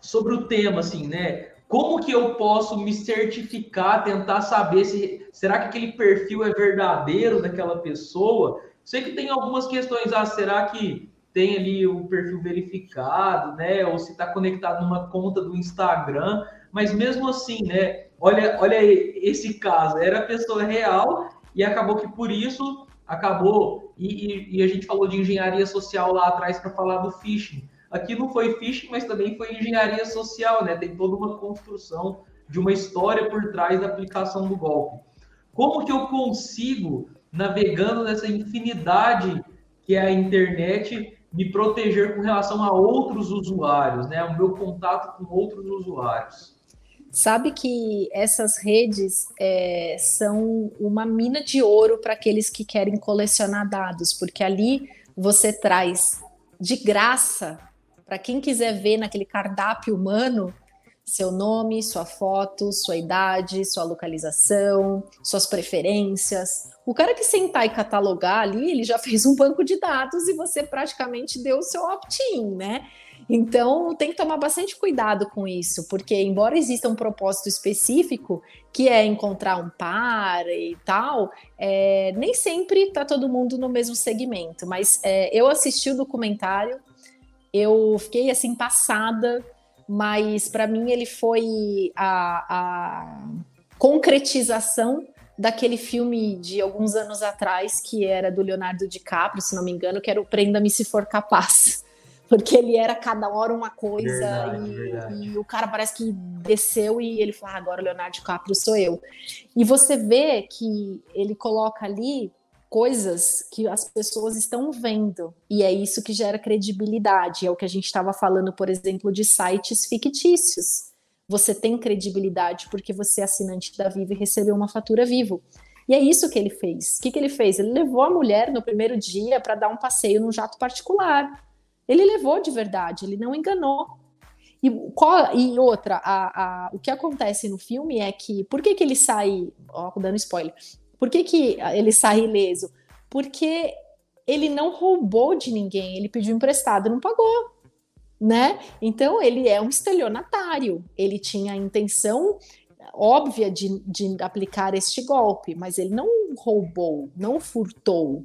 sobre o tema, assim, né? Como que eu posso me certificar, tentar saber se será que aquele perfil é verdadeiro daquela pessoa? Sei que tem algumas questões, ah, será que tem ali o perfil verificado, né? Ou se está conectado numa conta do Instagram, mas mesmo assim, né? Olha, olha esse caso, era pessoa real e acabou que por isso acabou, e, e, e, a gente falou de engenharia social lá atrás para falar do phishing. Aqui não foi phishing, mas também foi engenharia social, né? Tem toda uma construção de uma história por trás da aplicação do golpe. Como que eu consigo, navegando nessa infinidade que é a internet, me proteger com relação a outros usuários, né? O meu contato com outros usuários? Sabe que essas redes é, são uma mina de ouro para aqueles que querem colecionar dados, porque ali você traz de graça para quem quiser ver naquele cardápio humano seu nome, sua foto, sua idade, sua localização, suas preferências. O cara que sentar e catalogar ali, ele já fez um banco de dados e você praticamente deu o seu opt-in, né? Então, tem que tomar bastante cuidado com isso, porque, embora exista um propósito específico, que é encontrar um par e tal, é, nem sempre está todo mundo no mesmo segmento. Mas é, eu assisti o documentário, eu fiquei assim, passada, mas para mim ele foi a, a concretização daquele filme de alguns anos atrás, que era do Leonardo DiCaprio, se não me engano, que era o Prenda-me se for capaz porque ele era cada hora uma coisa verdade, e, verdade. e, o cara parece que desceu e ele falou, ah, agora o Leonardo DiCaprio sou eu. E você vê que ele coloca ali coisas que as pessoas estão vendo e é isso que gera credibilidade. É o que a gente estava falando, por exemplo, de sites fictícios. Você tem credibilidade porque você é assinante da Vivo e recebeu uma fatura vivo. E é isso que ele fez. O que, que ele fez? Ele levou a mulher no primeiro dia para dar um passeio num jato particular. Ele levou de verdade, ele não enganou. E, qual, e outra, a, a, o que acontece no filme é que. Por que, que ele sai. Ó, dando spoiler. Por que, que ele sai ileso? Porque ele não roubou de ninguém, ele pediu emprestado e não pagou. Né? Então ele é um estelionatário. Ele tinha a intenção óbvia de, de aplicar este golpe, mas ele não roubou, não furtou.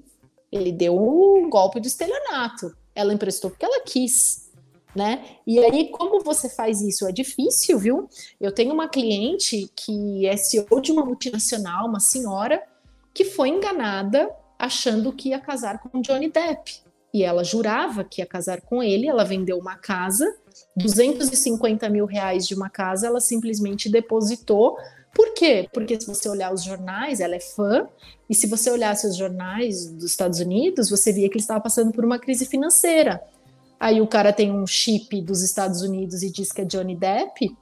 Ele deu um golpe do estelionato ela emprestou porque ela quis, né? E aí, como você faz isso? É difícil, viu? Eu tenho uma cliente que é CEO de uma multinacional, uma senhora, que foi enganada achando que ia casar com Johnny Depp. E ela jurava que ia casar com ele, ela vendeu uma casa, 250 mil reais de uma casa, ela simplesmente depositou Por quê? Porque se você olhar os jornais, ela é fã, e se você olhasse os jornais dos Estados Unidos, você via que ele estava passando por uma crise financeira. Aí o cara tem um chip dos Estados Unidos e diz que é Johnny Depp,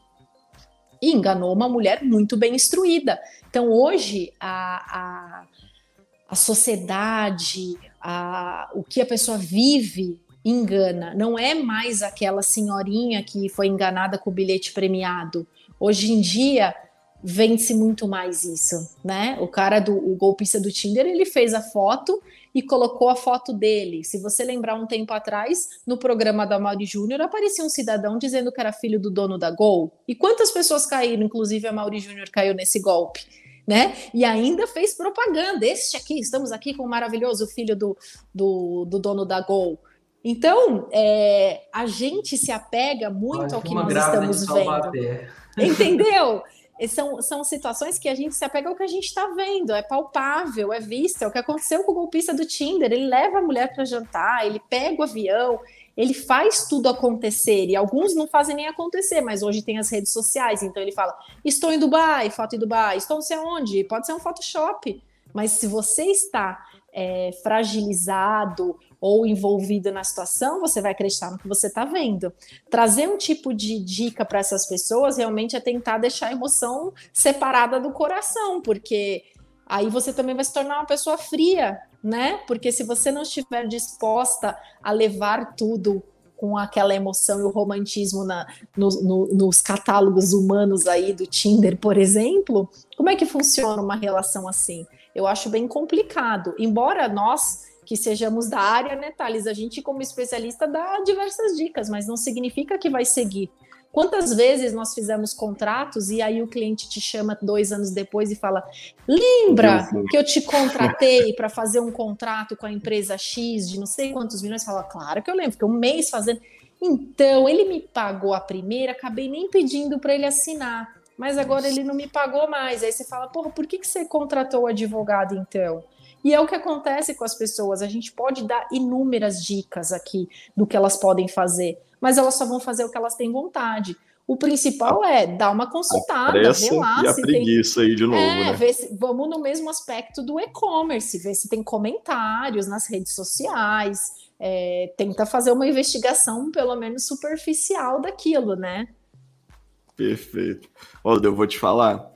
e enganou uma mulher muito bem instruída. Então hoje a, a, a sociedade, a, o que a pessoa vive engana. Não é mais aquela senhorinha que foi enganada com o bilhete premiado. Hoje em dia vence muito mais isso, né? O cara do o golpista do Tinder, ele fez a foto e colocou a foto dele. Se você lembrar um tempo atrás, no programa da Mauri Júnior, aparecia um cidadão dizendo que era filho do dono da Gol. E quantas pessoas caíram? Inclusive a Mauri Júnior caiu nesse golpe. Né? E ainda fez propaganda. Este aqui, estamos aqui com o maravilhoso filho do, do, do dono da Gol. Então, é, a gente se apega muito ao que nós estamos vendo. Entendeu? são, são situações que a gente se apega ao que a gente está vendo, é palpável, é visto, é o que aconteceu com o golpista do Tinder. Ele leva a mulher para jantar, ele pega o avião, ele faz tudo acontecer, e alguns não fazem nem acontecer, mas hoje tem as redes sociais, então ele fala: estou em Dubai, foto em Dubai, estou não sei onde, pode ser um Photoshop. Mas se você está é, fragilizado ou envolvido na situação, você vai acreditar no que você está vendo. Trazer um tipo de dica para essas pessoas realmente é tentar deixar a emoção separada do coração, porque aí você também vai se tornar uma pessoa fria, né? Porque se você não estiver disposta a levar tudo com aquela emoção e o romantismo na, no, no, nos catálogos humanos aí do Tinder, por exemplo, como é que funciona uma relação assim? Eu acho bem complicado. Embora nós que sejamos da área, né, Thales? A gente, como especialista, dá diversas dicas, mas não significa que vai seguir. Quantas vezes nós fizemos contratos e aí o cliente te chama dois anos depois e fala: Lembra que eu te contratei para fazer um contrato com a empresa X de não sei quantos milhões? Fala, claro que eu lembro, fiquei um mês fazendo. Então, ele me pagou a primeira, acabei nem pedindo para ele assinar, mas agora ele não me pagou mais. Aí você fala: Porra, por que, que você contratou o advogado então? E é o que acontece com as pessoas. A gente pode dar inúmeras dicas aqui do que elas podem fazer, mas elas só vão fazer o que elas têm vontade. O principal é dar uma consultada, ver lá e a se preguiça tem... aí de novo, é, né? Ver se... Vamos no mesmo aspecto do e-commerce, ver se tem comentários nas redes sociais, é, tenta fazer uma investigação pelo menos superficial daquilo, né? Perfeito. Olha, eu vou te falar,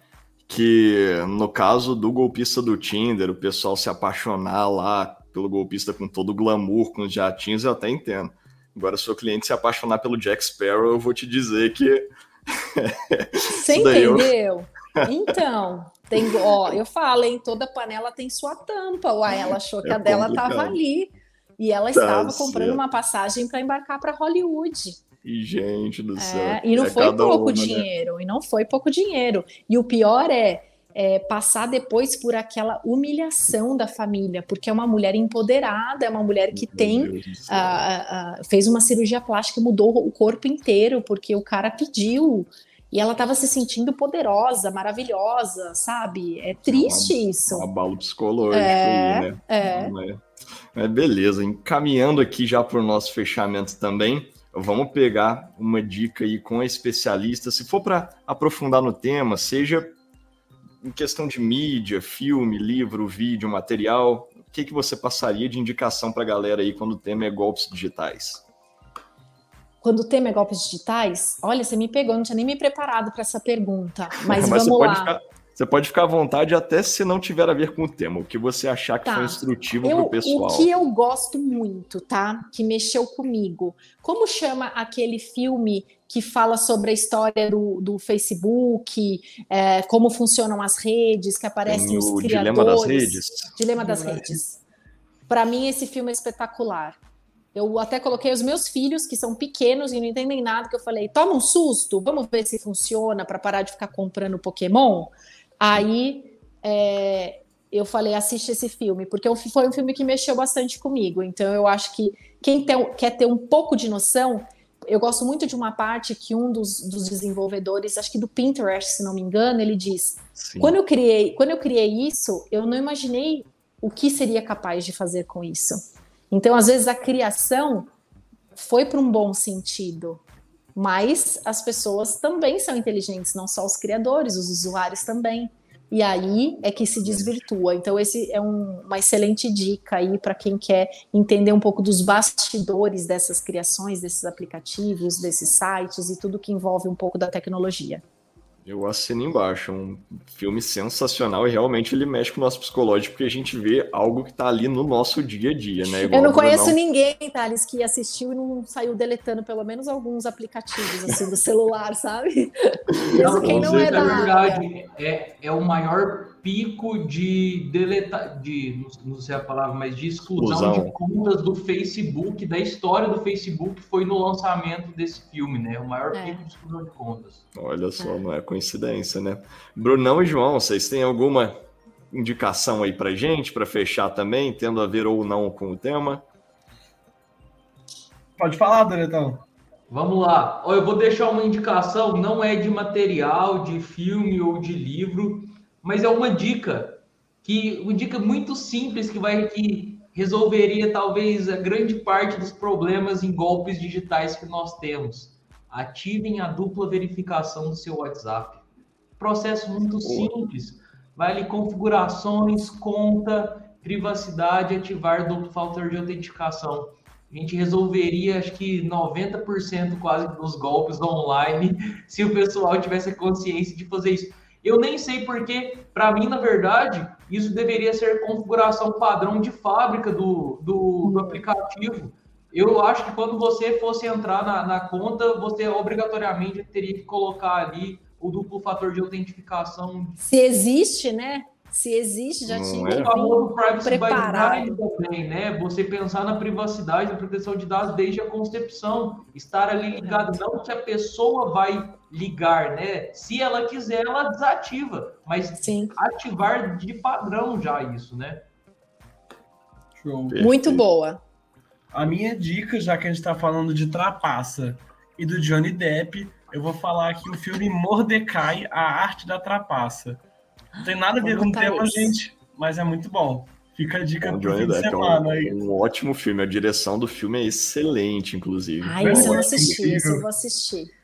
que no caso do golpista do Tinder, o pessoal se apaixonar lá pelo golpista com todo o glamour, com os jatinhos, eu até entendo. Agora, se o cliente se apaixonar pelo Jack Sparrow, eu vou te dizer que. Você entendeu? Eu... Então, tem, ó, eu falo, hein? Toda panela tem sua tampa. Uai, ela achou que é a dela estava ali. E ela tá estava comprando certo. uma passagem para embarcar para Hollywood. E, gente do céu. É, e não é foi pouco uma, né? dinheiro, né? e não foi pouco dinheiro. E o pior é, é, passar depois por aquela humilhação da família, porque é uma mulher empoderada, é uma mulher que Meu tem a, a, fez uma cirurgia plástica e mudou o corpo inteiro, porque o cara pediu. E ela estava se sentindo poderosa, maravilhosa, sabe? É triste é isso. Um abalo psicológico é, aí, né? É. Mas, beleza, encaminhando aqui já para o nosso fechamento também, Vamos pegar uma dica aí com a especialista. Se for para aprofundar no tema, seja em questão de mídia, filme, livro, vídeo, material, o que, que você passaria de indicação para a galera aí quando o tema é golpes digitais? Quando o tema é golpes digitais, olha, você me pegou, não tinha nem me preparado para essa pergunta, mas, mas vamos lá. Ficar, você pode ficar à vontade até se não tiver a ver com o tema, o que você achar que tá. foi instrutivo para o pessoal. O que eu gosto muito, tá? Que mexeu comigo. Como chama aquele filme que fala sobre a história do, do Facebook, é, como funcionam as redes, que aparecem Tem os o criadores. Dilema das Redes. Dilema das Redes. Para mim, esse filme é espetacular. Eu até coloquei os meus filhos, que são pequenos e não entendem nada, que eu falei: toma um susto, vamos ver se funciona para parar de ficar comprando Pokémon. Aí é, eu falei, assiste esse filme, porque foi um filme que mexeu bastante comigo. Então eu acho que quem tem, quer ter um pouco de noção, eu gosto muito de uma parte que um dos, dos desenvolvedores, acho que do Pinterest, se não me engano, ele diz: quando eu criei, quando eu criei isso, eu não imaginei o que seria capaz de fazer com isso. Então, às vezes, a criação foi para um bom sentido, Mas as pessoas também são inteligentes, não só os criadores, os usuários também. E aí é que se desvirtua. Então, esse é um, uma excelente dica aí para quem quer entender um pouco dos bastidores dessas criações, desses aplicativos, desses sites e tudo que envolve um pouco da tecnologia. Eu assino embaixo. É um filme sensacional e realmente ele mexe com o nosso psicológico, porque a gente vê algo que está ali no nosso dia a dia, né? Igual eu não conheço ninguém, Thales, que assistiu e não saiu deletando pelo menos alguns aplicativos assim do celular, sabe? Mesmo quem não é, é da verdade, é, é o maior pico de deletar, de não sei a palavra, mas de exclusão de contas do Facebook, da história do Facebook, foi no lançamento desse filme, né? O maior é. pico de exclusão de contas. Olha só, é. não é coincidência, né? Brunão e João, vocês têm alguma indicação aí pra gente, para fechar também, tendo a ver ou não com o tema? Pode falar, Doretão. Vamos lá. Eu vou deixar uma indicação, não é de material, de filme ou de livro, mas é uma dica que uma dica muito simples que vai que resolveria talvez a grande parte dos problemas em golpes digitais que nós temos. Ativem a dupla verificação do seu WhatsApp. Processo muito simples. Vai ali configurações, conta, privacidade, ativar duplo fator de autenticação. A gente resolveria, acho que 90% quase dos golpes online, se o pessoal tivesse a consciência de fazer isso. Eu nem sei porque, para mim, na verdade, isso deveria ser configuração padrão de fábrica do, do, do aplicativo. Eu acho que quando você fosse entrar na, na, conta, você obrigatoriamente teria que colocar ali o duplo fator de autentificação. Se existe, né? Se existe, já tinha é. o preparado. também, né? Você pensar na privacidade, na proteção de dados desde a concepção, estar ali ligado, não que a pessoa vai ligar, né? Se ela quiser, ela desativa, mas Sim. ativar de padrão já isso, né? Show. Muito boa. A minha dica, já que a gente está falando de trapaça e do Johnny Depp, eu vou falar aqui o filme Mordecai, a arte da trapaça. Não tem nada a ver com o tema, gente, mas é muito bom. Fica a dica pro fim de semana é um, aí. Um ótimo filme, a direção do filme é excelente, inclusive. Ah, esse eu não assisti, esse eu vou assistir.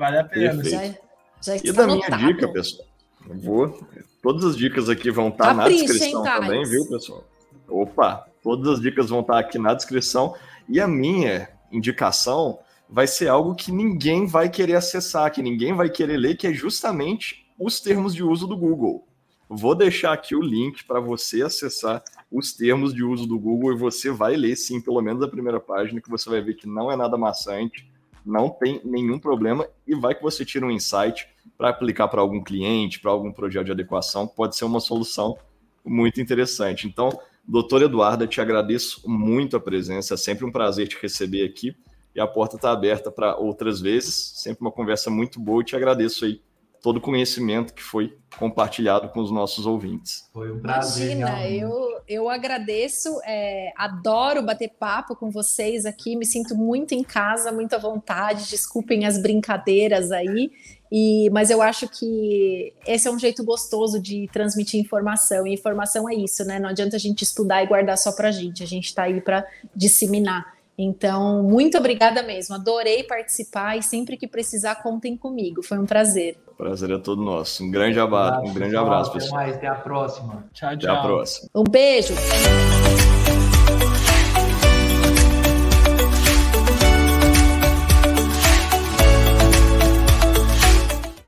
Vale a pena. Já, já e da minha dica, pessoal? Vou. Todas as dicas aqui vão estar tá na descrição hein, também, viu, pessoal? Opa, todas as dicas vão estar tá aqui na descrição. E a minha indicação vai ser algo que ninguém vai querer acessar, que ninguém vai querer ler, que é justamente os termos de uso do Google. Vou deixar aqui o link para você acessar os termos de uso do Google e você vai ler, sim, pelo menos a primeira página, que você vai ver que não é nada maçante, não tem nenhum problema e vai que você tira um insight para aplicar para algum cliente, para algum projeto de adequação, pode ser uma solução muito interessante. Então, doutor Eduardo, te agradeço muito a presença, é sempre um prazer te receber aqui e a porta está aberta para outras vezes, sempre uma conversa muito boa e te agradeço aí todo o conhecimento que foi compartilhado com os nossos ouvintes. Foi um prazer. Imagina, eu, eu agradeço, é, adoro bater papo com vocês aqui, me sinto muito em casa, muito à vontade, desculpem as brincadeiras aí, e, mas eu acho que esse é um jeito gostoso de transmitir informação, e informação é isso, né? Não adianta a gente estudar e guardar só para a gente, a gente está aí para disseminar. Então, muito obrigada mesmo. Adorei participar e sempre que precisar, contem comigo. Foi um prazer. Prazer é todo nosso. Um grande abraço, um grande abraço, pessoal. Até mais, até a próxima. Tchau, tchau. Até a próxima. Um beijo.